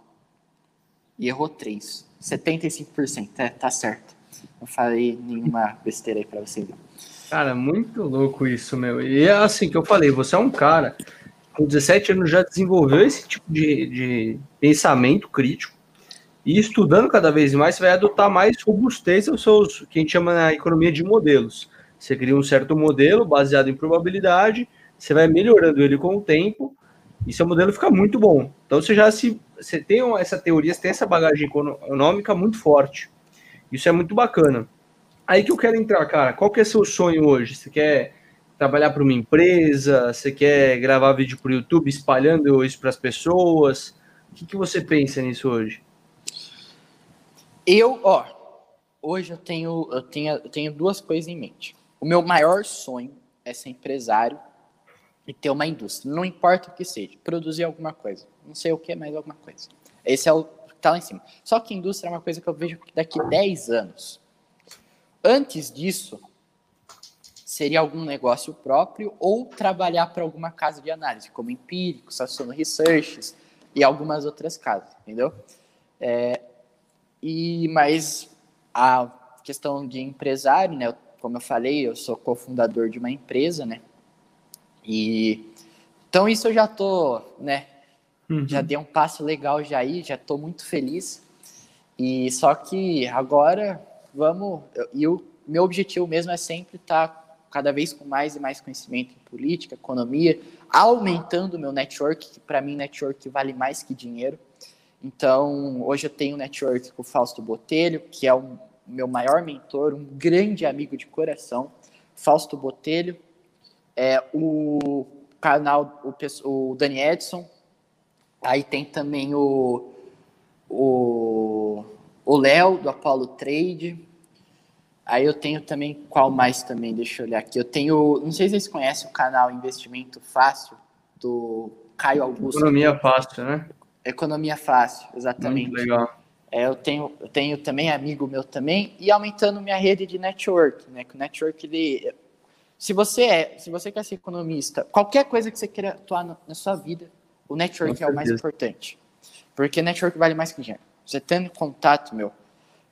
e errou 3. 75%. É, tá certo. Não falei nenhuma besteira aí para você. Cara, muito louco isso, meu. E é assim que eu falei, você é um cara com 17 anos já desenvolveu esse tipo de, de pensamento crítico e estudando cada vez mais, você vai adotar mais robustez aos seus, que a gente chama na economia de modelos. Você cria um certo modelo baseado em probabilidade, você vai melhorando ele com o tempo e seu modelo fica muito bom. Então você já se você tem essa teoria, você tem essa bagagem econômica muito forte. Isso é muito bacana. Aí que eu quero entrar, cara. Qual que é seu sonho hoje? Você quer trabalhar para uma empresa? Você quer gravar vídeo para o YouTube espalhando isso para as pessoas? O que, que você pensa nisso hoje? Eu, ó, hoje eu tenho, eu tenho, eu tenho duas coisas em mente. O meu maior sonho é ser empresário e ter uma indústria. Não importa o que seja, produzir alguma coisa. Não sei o que, mas alguma coisa. Esse é o que tá lá em cima. Só que indústria é uma coisa que eu vejo daqui 10 anos. Antes disso, seria algum negócio próprio ou trabalhar para alguma casa de análise, como Empírico, Sassono Research e algumas outras casas, entendeu? É, e mas a questão de empresário, né? Como eu falei, eu sou cofundador de uma empresa, né? E então isso eu já tô, né? Uhum. Já dei um passo legal já aí, já tô muito feliz. E só que agora vamos e o meu objetivo mesmo é sempre estar tá cada vez com mais e mais conhecimento em política, economia, aumentando o meu network, que para mim network vale mais que dinheiro. Então, hoje eu tenho um network com o Fausto Botelho, que é o meu maior mentor, um grande amigo de coração, Fausto Botelho. É, o canal, o, o Dani Edson. Aí tem também o o Léo, do Apollo Trade. Aí eu tenho também, qual mais também? Deixa eu olhar aqui. Eu tenho, não sei se vocês conhecem o canal Investimento Fácil, do Caio Augusto. Economia Fácil, né? Economia Fácil, exatamente. Muito legal. É, eu, tenho, eu tenho também amigo meu também, e aumentando minha rede de network, né? Que o network, ele, se você é, se você quer ser economista, qualquer coisa que você queira atuar na, na sua vida, o network é o mais importante. Porque network vale mais que dinheiro. Você tendo contato, meu,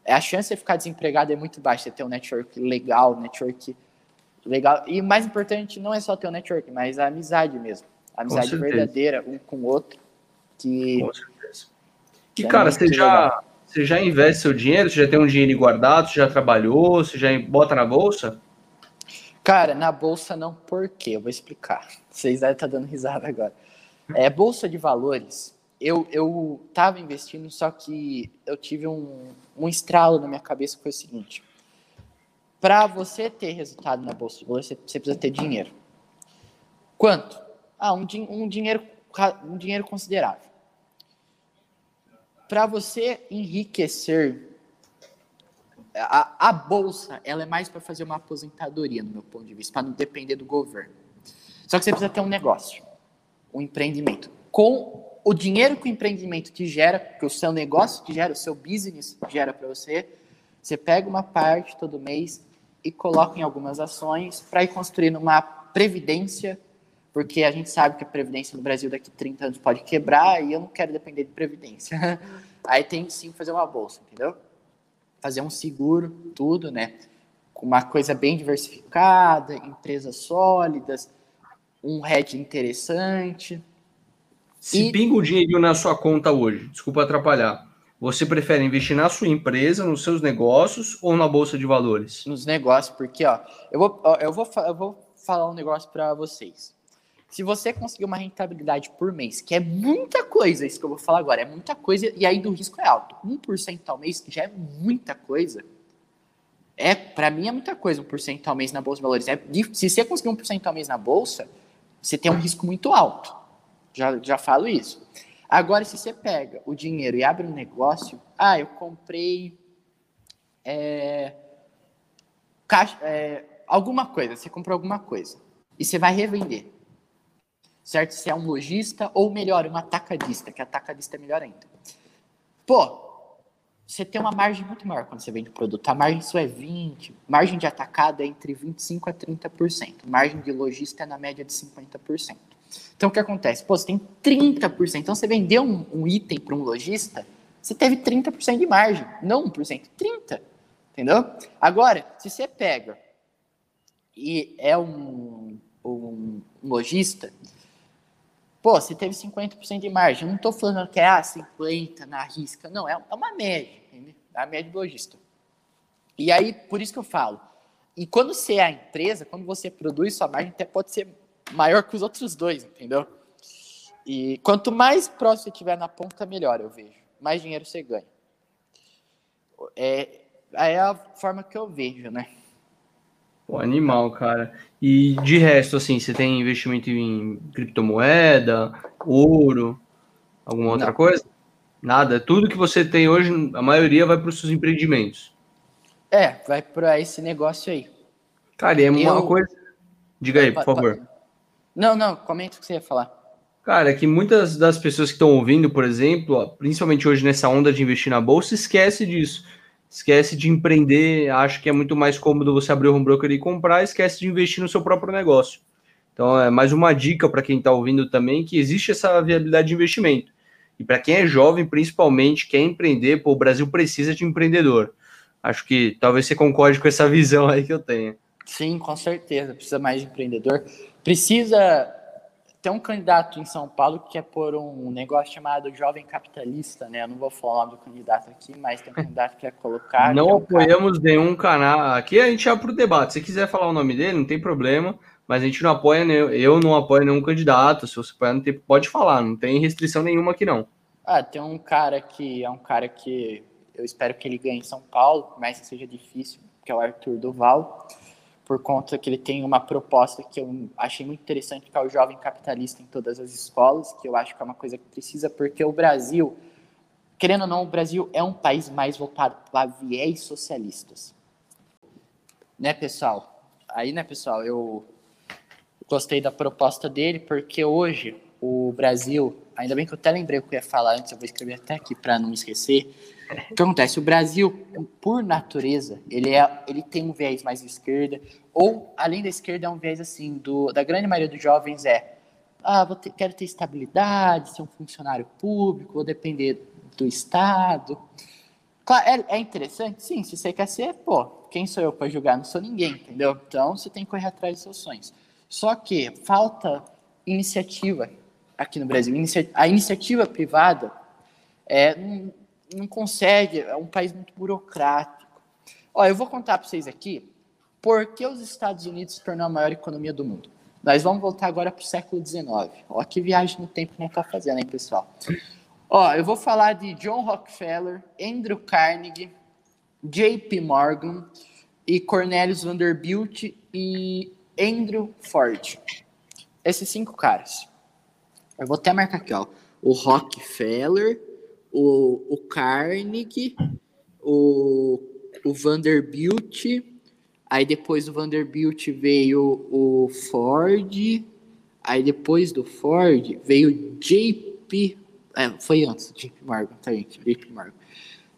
a chance de ficar desempregado é muito baixa. Você ter um network legal, network legal. E mais importante, não é só ter um network, mas a amizade mesmo. A amizade verdadeira, um com o outro. Que, com certeza. E, é cara, você já, você já investe seu dinheiro? Você já tem um dinheiro guardado? Você já trabalhou? Você já bota na bolsa? Cara, na bolsa não, por quê? Eu vou explicar. Vocês devem estar dando risada agora. É, bolsa de valores eu, eu tava investindo, só que eu tive um, um estralo na minha cabeça que foi o seguinte. Para você ter resultado na bolsa de valores, você, você precisa ter dinheiro. Quanto? Ah, um, um, dinheiro, um dinheiro considerável. Para você enriquecer, a, a bolsa ela é mais para fazer uma aposentadoria, no meu ponto de vista, para não depender do governo. Só que você precisa ter um negócio, um empreendimento. Com o dinheiro que o empreendimento te gera, que o seu negócio te gera, o seu business gera para você, você pega uma parte todo mês e coloca em algumas ações para ir construindo uma previdência, porque a gente sabe que a previdência no Brasil daqui a 30 anos pode quebrar e eu não quero depender de previdência. Aí tem sim fazer uma bolsa, entendeu? Fazer um seguro, tudo, né? Com uma coisa bem diversificada, empresas sólidas, um hedge interessante. Se e... pinga o dinheiro na sua conta hoje, desculpa atrapalhar, você prefere investir na sua empresa, nos seus negócios ou na bolsa de valores? Nos negócios, porque ó, eu vou, eu vou, eu vou falar um negócio para vocês. Se você conseguir uma rentabilidade por mês, que é muita coisa, isso que eu vou falar agora, é muita coisa e aí do risco é alto. 1% ao mês já é muita coisa. É, para mim é muita coisa 1% ao mês na bolsa de valores. É, se você conseguir 1% ao mês na bolsa, você tem um risco muito alto. Já, já falo isso. Agora, se você pega o dinheiro e abre um negócio, ah, eu comprei é, caixa, é, alguma coisa, você comprou alguma coisa e você vai revender, certo? Se é um lojista ou melhor, um atacadista, que atacadista é melhor ainda. Pô, você tem uma margem muito maior quando você vende o produto. A margem sua é 20, margem de atacado é entre 25 a 30%, margem de lojista é na média de 50%. Então, o que acontece? Pô, você tem 30%. Então, você vendeu um, um item para um lojista, você teve 30% de margem. Não 1%, 30%. Entendeu? Agora, se você pega e é um, um, um lojista, pô, você teve 50% de margem. Eu não estou falando que é ah, 50% na risca. Não, é, é uma média. Entendeu? É a média do lojista. E aí, por isso que eu falo. E quando você é a empresa, quando você produz, sua margem até pode ser maior que os outros dois, entendeu? E quanto mais próximo você tiver na ponta, melhor, eu vejo. Mais dinheiro você ganha. É, é a forma que eu vejo, né? Pô, animal, cara. E de resto, assim, você tem investimento em criptomoeda, ouro, alguma outra Não. coisa? Nada. Tudo que você tem hoje, a maioria vai para os seus empreendimentos. É, vai para esse negócio aí. Cara, e é uma eu... coisa. Diga aí, por favor. Não, não, comenta o que você ia falar. Cara, é que muitas das pessoas que estão ouvindo, por exemplo, principalmente hoje nessa onda de investir na bolsa, esquece disso. Esquece de empreender, acha que é muito mais cômodo você abrir um broker e comprar, esquece de investir no seu próprio negócio. Então, é mais uma dica para quem está ouvindo também que existe essa viabilidade de investimento. E para quem é jovem, principalmente, quer empreender, pô, o Brasil precisa de empreendedor. Acho que talvez você concorde com essa visão aí que eu tenho. Sim, com certeza. Precisa mais de empreendedor. Precisa ter um candidato em São Paulo que quer pôr um negócio chamado Jovem Capitalista, né? Eu não vou falar o nome do candidato aqui, mas tem um candidato que quer colocar. Não que é um apoiamos cara... nenhum canal. Aqui a gente abre para o debate. Se quiser falar o nome dele, não tem problema. Mas a gente não apoia, eu não apoio nenhum candidato. Se você apoiar, não tem, pode falar, não tem restrição nenhuma aqui, não. Ah, tem um cara que é um cara que eu espero que ele ganhe em São Paulo, mas que seja difícil, que é o Arthur Duval por conta que ele tem uma proposta que eu achei muito interessante, que é o jovem capitalista em todas as escolas, que eu acho que é uma coisa que precisa, porque o Brasil, querendo ou não, o Brasil é um país mais voltado para viés socialistas. Né, pessoal? Aí, né, pessoal, eu gostei da proposta dele, porque hoje o Brasil, ainda bem que eu até lembrei o que eu ia falar antes, eu vou escrever até aqui para não esquecer, o que acontece? O Brasil, por natureza, ele, é, ele tem um viés mais de esquerda, ou, além da esquerda, é um viés assim, do, da grande maioria dos jovens é ah, ter, quero ter estabilidade, ser um funcionário público, vou depender do Estado. Claro, é, é interessante? Sim, se você quer ser, pô, quem sou eu para julgar? Não sou ninguém, entendeu? Então, você tem que correr atrás dos seus sonhos. Só que falta iniciativa aqui no Brasil. A iniciativa privada é, não consegue, é um país muito burocrático. Ó, eu vou contar para vocês aqui por que os Estados Unidos se tornou a maior economia do mundo. Nós vamos voltar agora para o século XIX. Ó, que viagem no tempo não está fazendo, hein, pessoal? Ó, eu vou falar de John Rockefeller, Andrew Carnegie, J.P. Morgan e Cornelius Vanderbilt e Andrew Ford. Esses cinco caras. Eu vou até marcar aqui, ó. O Rockefeller, o, o Carnegie, o, o Vanderbilt, aí depois do Vanderbilt veio o Ford, Aí depois do Ford veio JP. É, foi antes, JP Morgan, tá, gente? JP Morgan.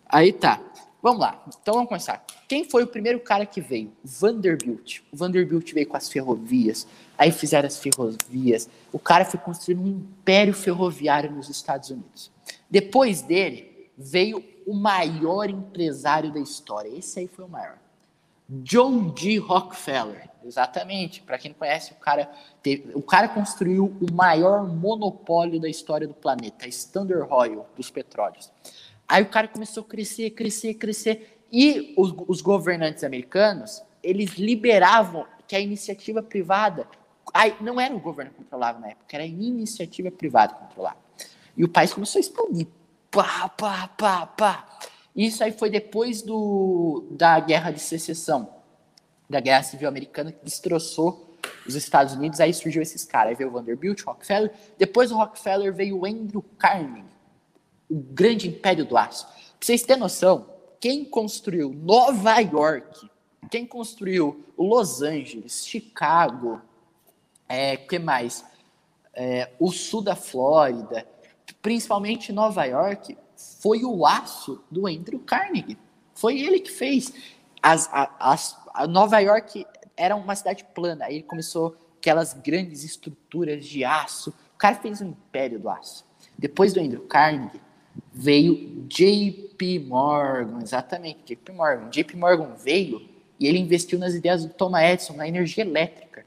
Aí tá. Vamos lá. Então vamos começar. Quem foi o primeiro cara que veio? Vanderbilt. O Vanderbilt veio com as ferrovias. Aí fizeram as ferrovias. O cara foi construindo um império ferroviário nos Estados Unidos. Depois dele veio o maior empresário da história. Esse aí foi o maior. John D. Rockefeller. Exatamente. Para quem não conhece, o cara, teve, o cara construiu o maior monopólio da história do planeta, a Standard Oil dos petróleos. Aí o cara começou a crescer, crescer, crescer. E os, os governantes americanos, eles liberavam que a iniciativa privada. Aí, não era o governo que controlava na época, era a iniciativa privada que controlava. E o país começou a explodir. Pá, pá, pá, pá. Isso aí foi depois do, da Guerra de Secessão, da Guerra Civil Americana, que destroçou os Estados Unidos. Aí surgiu esses caras. Aí veio o Vanderbilt, Rockefeller. Depois do Rockefeller veio o Andrew Carnegie, o grande império do aço. Pra vocês terem noção, quem construiu Nova York, quem construiu Los Angeles, Chicago, é, que mais? É, o sul da Flórida, principalmente Nova York, foi o aço do Andrew Carnegie. Foi ele que fez. As, as, Nova York era uma cidade plana, aí ele começou aquelas grandes estruturas de aço. O cara fez um império do aço. Depois do Andrew Carnegie, veio JP Morgan, exatamente, JP Morgan. JP Morgan veio e ele investiu nas ideias do Thomas Edison, na energia elétrica.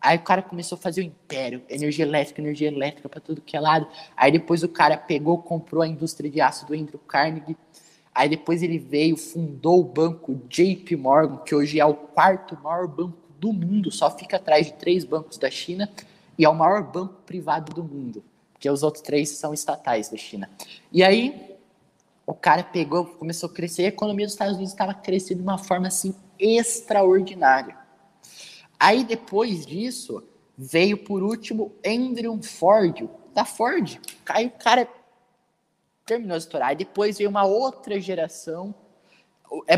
Aí o cara começou a fazer o império, energia elétrica, energia elétrica para tudo que é lado. Aí depois o cara pegou, comprou a indústria de aço do Andrew Carnegie. Aí depois ele veio, fundou o banco JP Morgan, que hoje é o quarto maior banco do mundo, só fica atrás de três bancos da China e é o maior banco privado do mundo, porque os outros três são estatais da China. E aí o cara pegou, começou a crescer, a economia dos Estados Unidos estava crescendo de uma forma assim extraordinária. Aí depois disso, veio por último Andrew Ford, da Ford. Aí o cara terminou de estourar. Aí depois veio uma outra geração. É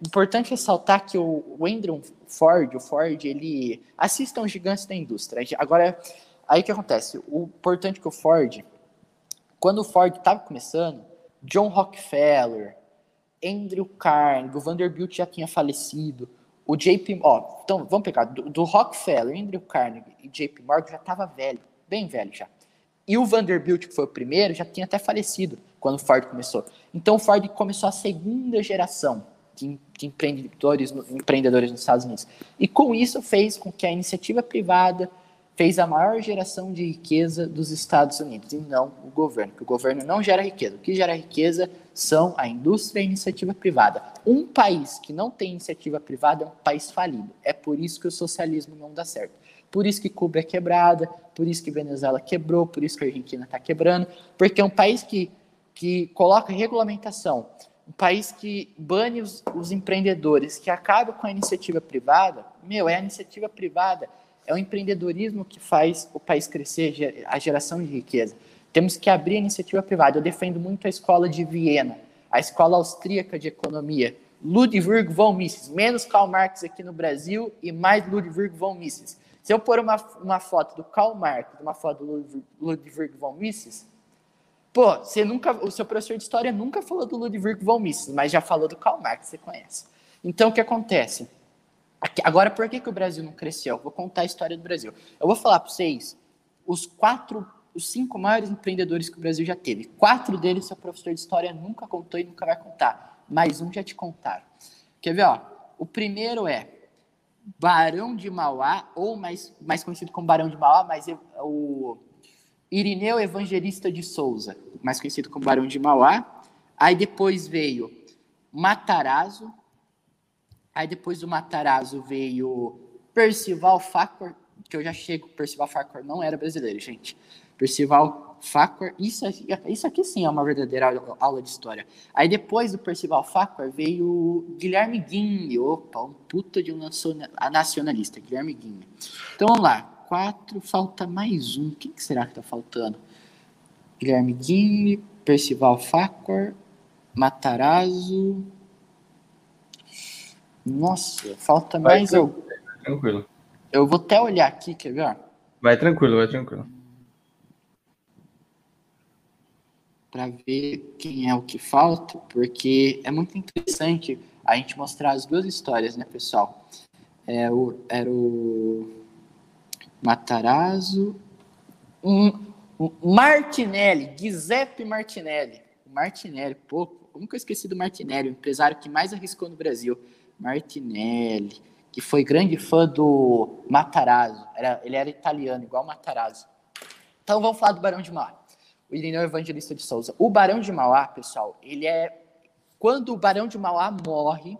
importante ressaltar que o Andrew Ford, o Ford, ele assistam gigantes da indústria. Agora, aí o que acontece? O importante é que o Ford, quando o Ford estava começando, John Rockefeller, Andrew Carnegie, o Vanderbilt já tinha falecido, o JP, ó, então vamos pegar do, do Rockefeller, Andrew Carnegie e JP Morgan já estava velho, bem velho já. E o Vanderbilt, que foi o primeiro, já tinha até falecido quando o Ford começou. Então o Ford começou a segunda geração de, de empreendedores, empreendedores nos Estados Unidos. E com isso fez com que a iniciativa privada fez a maior geração de riqueza dos Estados Unidos, e não o governo, que o governo não gera riqueza. O que gera riqueza são a indústria e a iniciativa privada. Um país que não tem iniciativa privada é um país falido. É por isso que o socialismo não dá certo. Por isso que Cuba é quebrada, por isso que Venezuela quebrou, por isso que a Argentina está quebrando, porque é um país que, que coloca regulamentação, um país que bane os, os empreendedores, que acaba com a iniciativa privada, meu, é a iniciativa privada é o empreendedorismo que faz o país crescer, a geração de riqueza. Temos que abrir a iniciativa privada. Eu defendo muito a escola de Viena, a escola austríaca de economia. Ludwig von Mises, menos Karl Marx aqui no Brasil e mais Ludwig von Mises. Se eu pôr uma, uma foto do Karl Marx uma foto do Ludwig von Mises, pô, você nunca, o seu professor de história nunca falou do Ludwig von Mises, mas já falou do Karl Marx, você conhece. Então, o que acontece? Agora, por que, que o Brasil não cresceu? vou contar a história do Brasil. Eu vou falar para vocês os quatro, os cinco maiores empreendedores que o Brasil já teve. Quatro deles, seu professor de história nunca contou e nunca vai contar. Mais um já te contaram. Quer ver? Ó? O primeiro é Barão de Mauá, ou mais, mais conhecido como Barão de Mauá, mas é o Irineu Evangelista de Souza, mais conhecido como Barão de Mauá. Aí depois veio Matarazzo, Aí depois do Matarazzo veio Percival Facor, que eu já chego, Percival Facor não era brasileiro, gente. Percival Facor, isso, isso aqui sim é uma verdadeira aula de história. Aí depois do Percival Facor veio Guilherme Guinle, opa, um puta de um nacionalista, Guilherme Guinle. Então vamos lá, quatro, falta mais um, quem que será que tá faltando? Guilherme Guinle, Percival Facor, Matarazzo, nossa, falta mais eu. Tranquilo. Eu vou até olhar aqui, quer ver? Vai tranquilo, vai tranquilo. Para ver quem é o que falta, porque é muito interessante a gente mostrar as duas histórias, né, pessoal? É o, era o Matarazzo, um, um Martinelli, Giuseppe Martinelli. Martinelli, pô, como que eu esqueci do Martinelli, o empresário que mais arriscou no Brasil. Martinelli, que foi grande fã do Matarazzo. Era, ele era italiano, igual Matarazzo. Então vamos falar do Barão de Mauá. O Irineu Evangelista de Souza. O Barão de Mauá, pessoal, ele é quando o Barão de Mauá morre,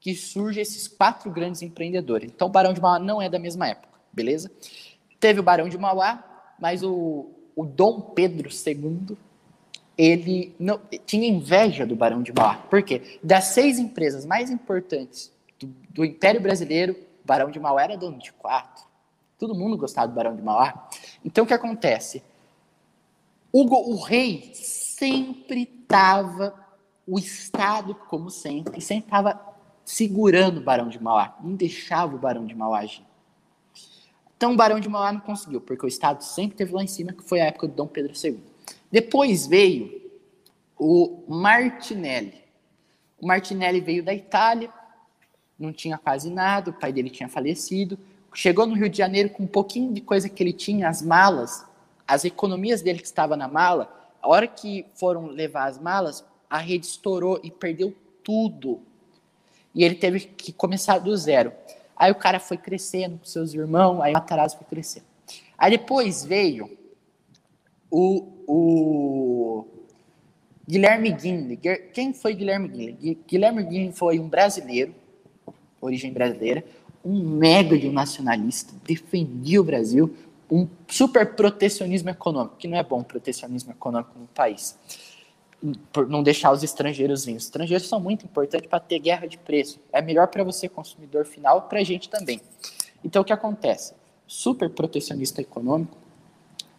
que surgem esses quatro grandes empreendedores. Então, o Barão de Mauá não é da mesma época, beleza? Teve o Barão de Mauá, mas o, o Dom Pedro II, ele não, tinha inveja do Barão de Mauá. Por quê? Das seis empresas mais importantes do, do Império Brasileiro, o Barão de Mauá era dono de quatro. Todo mundo gostava do Barão de Mauá. Então, o que acontece? O, o rei sempre estava o Estado, como sempre, sempre estava segurando o Barão de Mauá, não deixava o Barão de Mauá agir. Então o Barão de Mauá não conseguiu, porque o Estado sempre teve lá em cima, que foi a época do Dom Pedro II. Depois veio o Martinelli. O Martinelli veio da Itália, não tinha quase nada, o pai dele tinha falecido. Chegou no Rio de Janeiro com um pouquinho de coisa que ele tinha, as malas, as economias dele que estava na mala. A hora que foram levar as malas, a rede estourou e perdeu tudo. E ele teve que começar do zero. Aí o cara foi crescendo com seus irmãos, aí o Matarazzo foi crescendo. Aí depois veio o, o Guilherme Guinle. Quem foi Guilherme Guinle? Guilherme Guinle foi um brasileiro, origem brasileira, um mega de um nacionalista, defendia o Brasil, um super protecionismo econômico, que não é bom protecionismo econômico no país por não deixar os estrangeiros vir. Os estrangeiros são muito importantes para ter guerra de preço. É melhor para você, consumidor final, para a gente também. Então, o que acontece? Super protecionista econômico.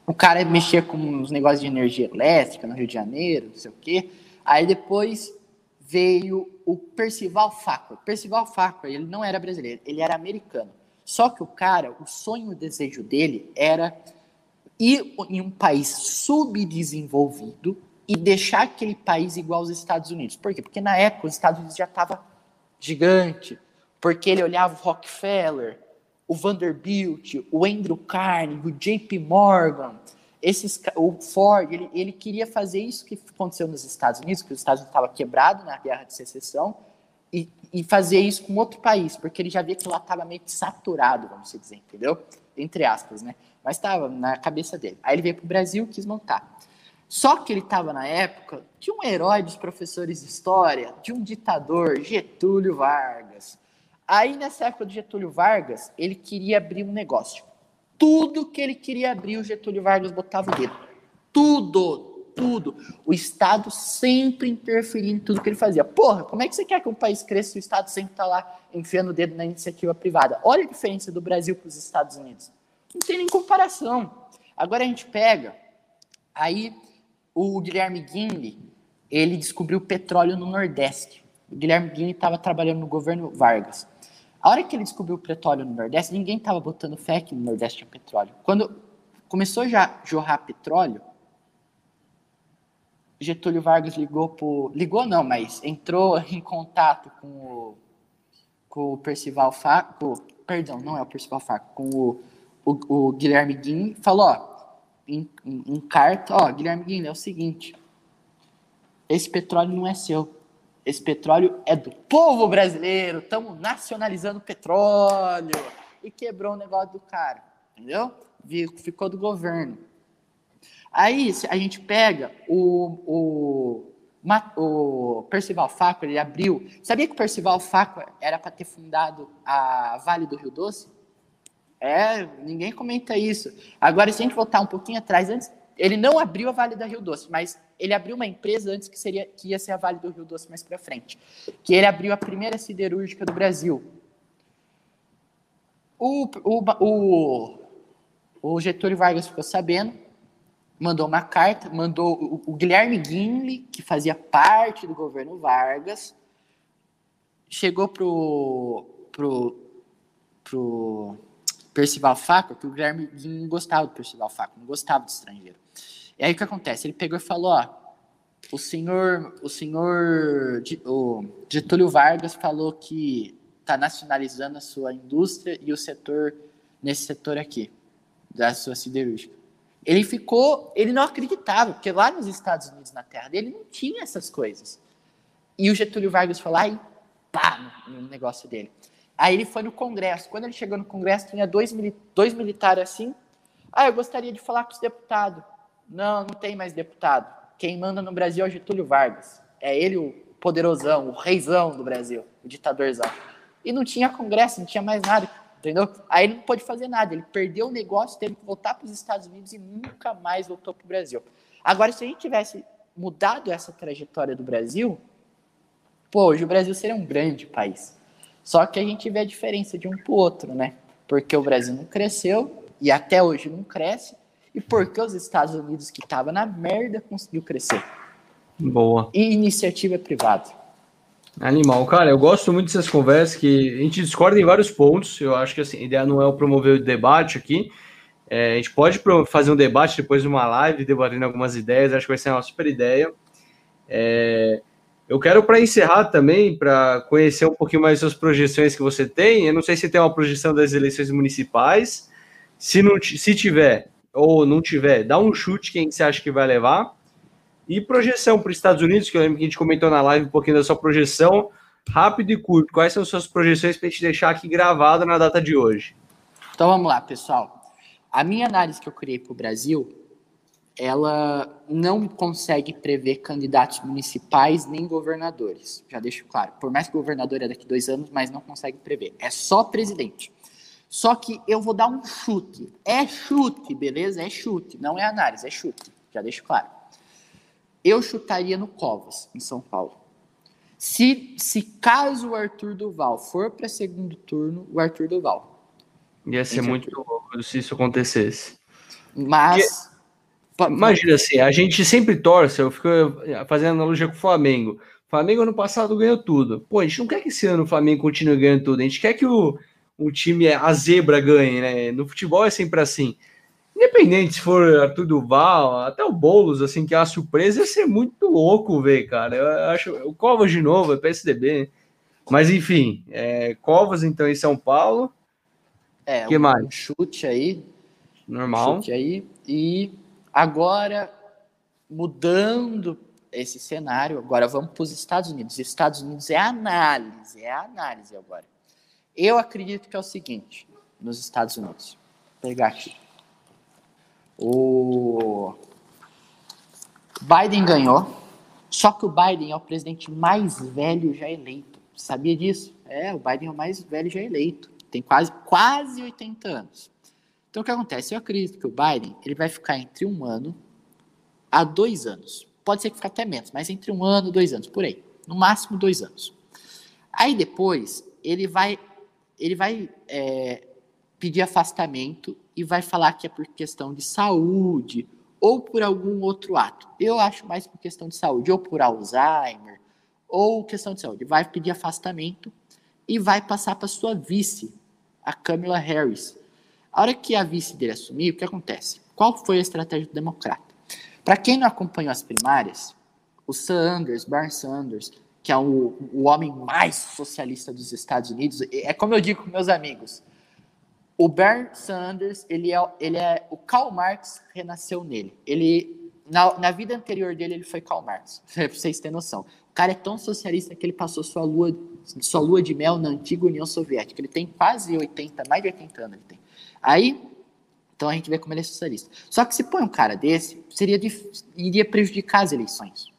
O cara mexia com os negócios de energia elétrica no Rio de Janeiro, não sei o quê. Aí depois veio o Percival Facor. Percival Facor, ele não era brasileiro, ele era americano. Só que o cara, o sonho, o desejo dele era ir em um país subdesenvolvido e deixar aquele país igual aos Estados Unidos. Por quê? Porque na época os Estados Unidos já estava gigante, porque ele olhava o Rockefeller, o Vanderbilt, o Andrew Carnegie, o JP Morgan, esses, o Ford, ele, ele queria fazer isso que aconteceu nos Estados Unidos, que os Estados Unidos estava quebrado na guerra de secessão, e, e fazer isso com outro país, porque ele já via que lá estava meio saturado, vamos dizer, entendeu? Entre aspas, né? Mas estava na cabeça dele. Aí ele veio para o Brasil e quis montar. Só que ele estava na época de um herói dos professores de história, de um ditador, Getúlio Vargas. Aí, nessa época do Getúlio Vargas, ele queria abrir um negócio. Tudo que ele queria abrir, o Getúlio Vargas botava o dedo. Tudo, tudo. O Estado sempre interferia em tudo que ele fazia. Porra, como é que você quer que um país cresça se o Estado sempre está lá enfiando o dedo na iniciativa privada? Olha a diferença do Brasil para os Estados Unidos. Não tem nem comparação. Agora a gente pega, aí o Guilherme Guinle, ele descobriu petróleo no Nordeste. O Guilherme Guinle estava trabalhando no governo Vargas. A hora que ele descobriu o petróleo no Nordeste, ninguém estava botando fé que no Nordeste tinha petróleo. Quando começou já a jorrar petróleo, Getúlio Vargas ligou pro, ligou não, mas entrou em contato com o, com o Percival Faco, perdão, não é o Percival Faco, com o, o, o Guilherme Guin, falou, ó, em, em, em carta, ó, Guilherme Guilherme, é o seguinte, esse petróleo não é seu, esse petróleo é do povo brasileiro, estamos nacionalizando petróleo, e quebrou o negócio do cara, entendeu? Ficou do governo. Aí a gente pega o, o, o Percival Faco, ele abriu. Sabia que o Percival Faco era para ter fundado a Vale do Rio Doce? É, ninguém comenta isso. Agora, se a gente voltar um pouquinho atrás, antes, ele não abriu a Vale do Rio Doce, mas ele abriu uma empresa antes que seria que ia ser a Vale do Rio Doce mais para frente, que ele abriu a primeira siderúrgica do Brasil. O, o, o, o Getúlio Vargas ficou sabendo, mandou uma carta, mandou o, o Guilherme Guinle, que fazia parte do governo Vargas, chegou pro, pro, pro Percival Faco, que o Guilherme não gostava do Percival Faco, não gostava do estrangeiro. E aí o que acontece? Ele pegou e falou, ó, o senhor, o senhor o Getúlio Vargas falou que está nacionalizando a sua indústria e o setor, nesse setor aqui, da sua siderúrgica. Ele ficou, ele não acreditava, porque lá nos Estados Unidos, na terra dele, não tinha essas coisas. E o Getúlio Vargas falou, aí, pá, no, no negócio dele. Aí ele foi no Congresso. Quando ele chegou no Congresso, tinha dois, dois militares assim. Ah, eu gostaria de falar com os deputados. Não, não tem mais deputado. Quem manda no Brasil é o Getúlio Vargas. É ele o poderosão, o reizão do Brasil, o ditadorzão. E não tinha Congresso, não tinha mais nada, entendeu? Aí ele não pôde fazer nada. Ele perdeu o negócio, teve que voltar para os Estados Unidos e nunca mais voltou para o Brasil. Agora, se a gente tivesse mudado essa trajetória do Brasil, pô, hoje o Brasil seria um grande país. Só que a gente vê a diferença de um para o outro, né? Porque o Brasil não cresceu e até hoje não cresce, e porque os Estados Unidos, que estava na merda, conseguiu crescer. Boa. E iniciativa privada. Animal, cara, eu gosto muito dessas conversas que a gente discorda em vários pontos. Eu acho que assim, a ideia não é promover o debate aqui. É, a gente pode fazer um debate depois de uma live, debatendo algumas ideias, acho que vai ser uma super ideia. É, eu quero, para encerrar também, para conhecer um pouquinho mais suas projeções que você tem. Eu não sei se tem uma projeção das eleições municipais. Se, não, se tiver ou não tiver, dá um chute quem você acha que vai levar. E projeção para os Estados Unidos, que eu lembro que a gente comentou na live um pouquinho da sua projeção, rápido e curto. Quais são suas projeções para a gente deixar aqui gravado na data de hoje? Então vamos lá, pessoal. A minha análise que eu criei para o Brasil ela não consegue prever candidatos municipais nem governadores. Já deixo claro. Por mais que governador é daqui dois anos, mas não consegue prever. É só presidente. Só que eu vou dar um chute. É chute, beleza? É chute. Não é análise, é chute. Já deixo claro. Eu chutaria no Covas, em São Paulo. Se, se caso o Arthur Duval for para segundo turno, o Arthur Duval. Ia ser muito louco se isso acontecesse. Mas. Imagina assim, a gente sempre torce, eu fico fazendo analogia com o Flamengo. O Flamengo ano passado ganhou tudo. Pô, a gente não quer que esse ano o Flamengo continue ganhando tudo. A gente quer que o, o time, a zebra, ganhe, né? No futebol é sempre assim. Independente se for Arthur Duval, até o Boulos, assim, que é uma surpresa, ia ser muito louco ver, cara. Eu acho o Covas de novo, é PSDB. Mas enfim, é, Covas então em São Paulo. É, que um mais? chute aí. Normal. chute aí. E Agora, mudando esse cenário, agora vamos para os Estados Unidos. Estados Unidos é análise, é análise agora. Eu acredito que é o seguinte, nos Estados Unidos. Vou pegar aqui. O Biden ganhou, só que o Biden é o presidente mais velho já eleito. Sabia disso? É, o Biden é o mais velho já eleito. Tem quase, quase 80 anos. Então, o que acontece? Eu acredito que o Biden ele vai ficar entre um ano a dois anos. Pode ser que fique até menos, mas entre um ano e dois anos, por aí. No máximo dois anos. Aí depois, ele vai, ele vai é, pedir afastamento e vai falar que é por questão de saúde ou por algum outro ato. Eu acho mais por questão de saúde, ou por Alzheimer, ou questão de saúde. Vai pedir afastamento e vai passar para sua vice, a Kamala Harris, a hora que a vice dele assumir, o que acontece? Qual foi a estratégia do democrata? Para quem não acompanhou as primárias, o Sanders, Barn Sanders, que é o, o homem mais socialista dos Estados Unidos, é como eu digo com meus amigos, o Bernie Sanders, ele é, ele é o Karl Marx renasceu nele. Ele na, na vida anterior dele ele foi Karl Marx, para vocês terem noção. O cara é tão socialista que ele passou sua lua, sua lua de mel na antiga União Soviética. Ele tem quase 80, mais de 80 anos ele tem. Aí, então a gente vê como ele é socialista. Só que se põe um cara desse, seria iria prejudicar as eleições.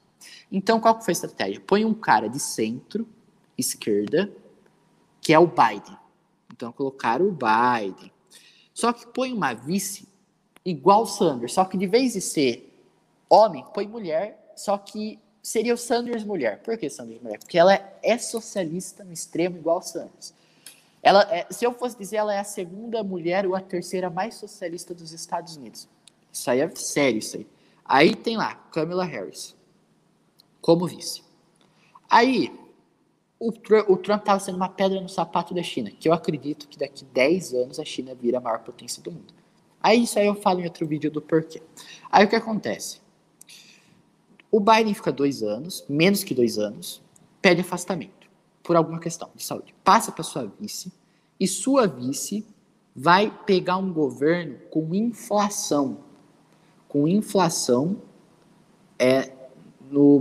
Então, qual foi a estratégia? Põe um cara de centro, esquerda, que é o Biden. Então, colocaram o Biden. Só que põe uma vice igual o Sanders, só que de vez de ser homem, põe mulher, só que seria o Sanders mulher. Por que Sanders mulher? Porque ela é socialista no extremo igual o Sanders. Ela, é, se eu fosse dizer, ela é a segunda mulher ou a terceira mais socialista dos Estados Unidos. Isso aí é sério, isso aí. Aí tem lá, Kamala Harris, como vice. Aí, o, o Trump estava sendo uma pedra no sapato da China, que eu acredito que daqui 10 anos a China vira a maior potência do mundo. Aí isso aí eu falo em outro vídeo do porquê. Aí o que acontece? O Biden fica dois anos, menos que dois anos, pede afastamento por alguma questão de saúde. Passa para sua vice e sua vice vai pegar um governo com inflação. Com inflação é,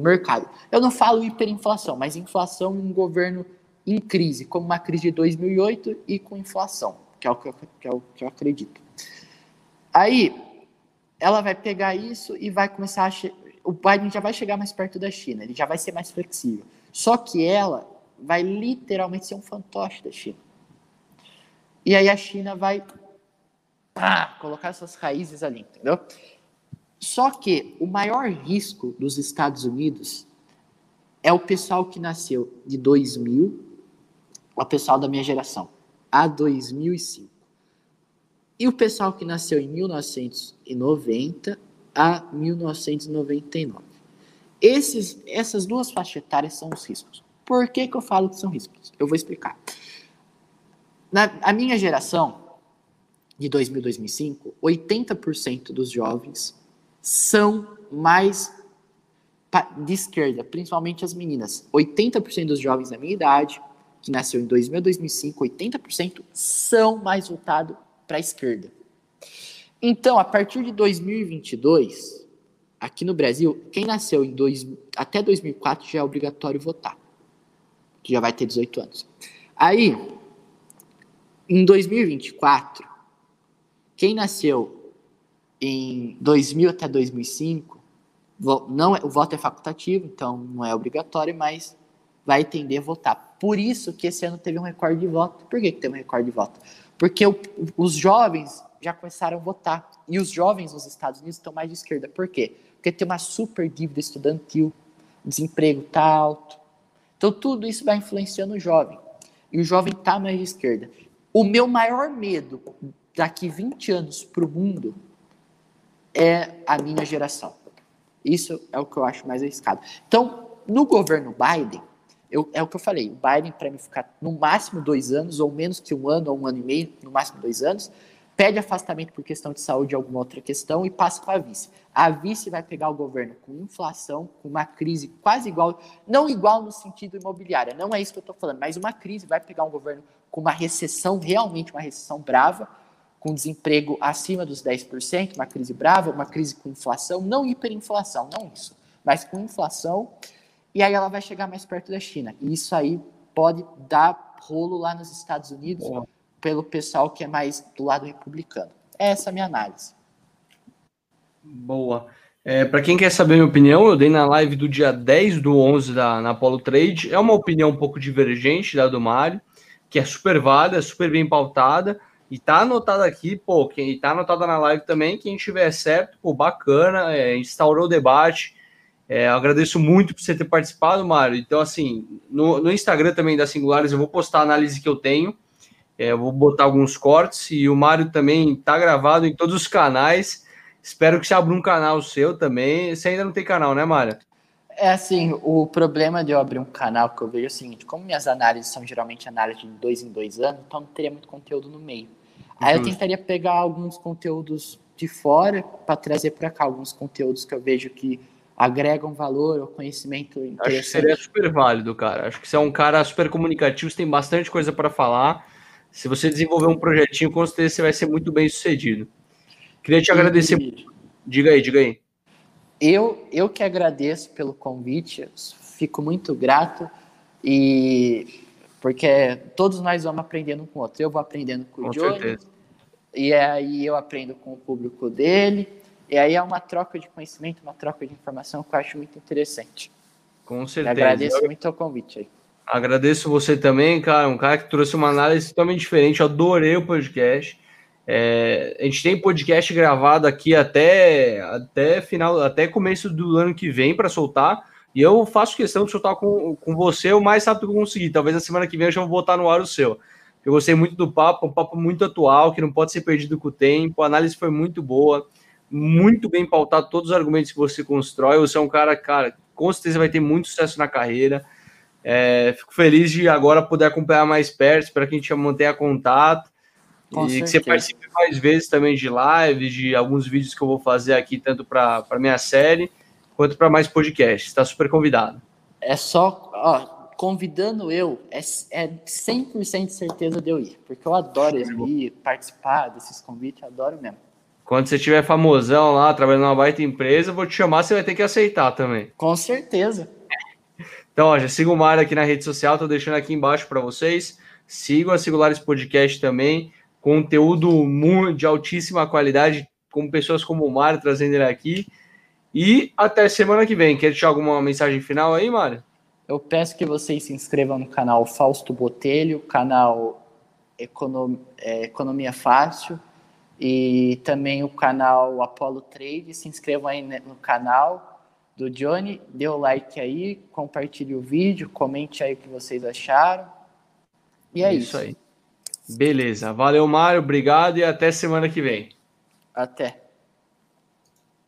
mercado. Eu não falo hiperinflação, mas inflação em um governo em crise, como uma crise de 2008 e com inflação, que é o que eu, que é o que eu acredito. Aí, ela vai pegar isso e vai começar a. O Biden já vai chegar mais perto da China, ele já vai ser mais flexível. Só que ela vai literalmente ser um fantoche da China. E aí a China vai ah, colocar suas raízes ali, entendeu? Só que o maior risco dos Estados Unidos é o pessoal que nasceu de 2000, o pessoal da minha geração, a 2005. E o pessoal que nasceu em 1990 a 1999. Esses, essas duas faixas etárias são os riscos. Por que, que eu falo que são riscos? Eu vou explicar. Na a minha geração, de 2000 2005, 80% dos jovens são mais de esquerda, principalmente as meninas. 80% dos jovens da minha idade, que nasceu em 2000 2005, 80% são mais voltados para a esquerda. Então, a partir de 2022, aqui no Brasil, quem nasceu em dois, até 2004 já é obrigatório votar, que já vai ter 18 anos. Aí, em 2024, quem nasceu em 2000 até 2005, não é, o voto é facultativo, então não é obrigatório, mas vai tender a votar. Por isso que esse ano teve um recorde de voto. Por que, que teve um recorde de voto? Porque o, os jovens já começaram a votar. E os jovens nos Estados Unidos estão mais de esquerda. Por quê? Porque tem uma super dívida estudantil, desemprego está alto. Então tudo isso vai influenciando o jovem. E o jovem está mais de esquerda. O meu maior medo daqui 20 anos para o mundo é a minha geração. Isso é o que eu acho mais arriscado. Então, no governo Biden, eu, é o que eu falei, o Biden, para mim, ficar no máximo dois anos, ou menos que um ano, ou um ano e meio, no máximo dois anos, pede afastamento por questão de saúde alguma outra questão e passa para a vice. A vice vai pegar o governo com inflação, com uma crise quase igual, não igual no sentido imobiliário, não é isso que eu estou falando, mas uma crise vai pegar um governo com uma recessão, realmente uma recessão brava, com desemprego acima dos 10%, uma crise brava, uma crise com inflação, não hiperinflação, não isso, mas com inflação e aí ela vai chegar mais perto da China. E isso aí pode dar rolo lá nos Estados Unidos Boa. pelo pessoal que é mais do lado republicano. Essa é a minha análise. Boa. É, para quem quer saber minha opinião, eu dei na live do dia 10 do 11 da, na Apollo Trade. É uma opinião um pouco divergente da do Mário, que é super válida, super bem pautada. E tá anotada aqui, pô, quem tá anotada na live também, quem tiver certo, pô, bacana, é, instaurou o debate, é, agradeço muito por você ter participado, Mário. Então, assim, no, no, Instagram também da Singulares eu vou postar a análise que eu tenho. É, eu vou botar alguns cortes e o Mário também está gravado em todos os canais. Espero que você abra um canal seu também. Você ainda não tem canal, né, Mário? É assim, o problema de eu abrir um canal que eu vejo é o seguinte: como minhas análises são geralmente análises de dois em dois anos, então não teria muito conteúdo no meio. Aí eu tentaria pegar alguns conteúdos de fora para trazer para cá alguns conteúdos que eu vejo que agregam valor ou conhecimento interessante. Acho que seria super válido, cara. Acho que você é um cara super comunicativo, você tem bastante coisa para falar. Se você desenvolver um projetinho, com certeza você vai ser muito bem sucedido. Queria te e... agradecer. Diga aí, diga aí. Eu, eu que agradeço pelo convite, fico muito grato e porque todos nós vamos aprendendo com o outro. Eu vou aprendendo com, com o Johnny, e aí eu aprendo com o público dele e aí é uma troca de conhecimento, uma troca de informação que eu acho muito interessante. Com certeza. agradeço muito o convite aí. Agradeço você também, cara. Um cara que trouxe uma análise totalmente diferente. Eu adorei o podcast. É, a gente tem podcast gravado aqui até, até final, até começo do ano que vem para soltar. E eu faço questão de soltar com, com você o mais rápido que eu conseguir. Talvez na semana que vem eu já vou botar no ar o seu. Eu gostei muito do papo, um papo muito atual, que não pode ser perdido com o tempo. A análise foi muito boa muito bem pautado todos os argumentos que você constrói. Você é um cara, cara, com certeza vai ter muito sucesso na carreira. É, fico feliz de agora poder acompanhar mais perto, para que a gente mantenha contato. Com e certeza. que você participe mais vezes também de lives, de alguns vídeos que eu vou fazer aqui, tanto para a minha série, quanto para mais podcasts. Está super convidado. É só, ó, convidando eu, é, é 100% certeza de eu ir, porque eu adoro ir, participar desses convites, adoro mesmo. Quando você tiver famosão lá, trabalhando numa baita empresa, eu vou te chamar, você vai ter que aceitar também. Com certeza. Então, ó, já siga o Mário aqui na rede social, tô deixando aqui embaixo para vocês. Sigam a Singulares Podcast também, conteúdo de altíssima qualidade, com pessoas como o Mário trazendo ele aqui. E até semana que vem. Quer deixar alguma mensagem final aí, Mário? Eu peço que vocês se inscrevam no canal Fausto Botelho, canal Econom é, Economia Fácil e também o canal Apollo Trade. Se inscrevam aí no canal do Johnny, dê o like aí, compartilhe o vídeo, comente aí o que vocês acharam. E é isso, isso aí. Beleza. Valeu, Mário. Obrigado e até semana que vem. Até.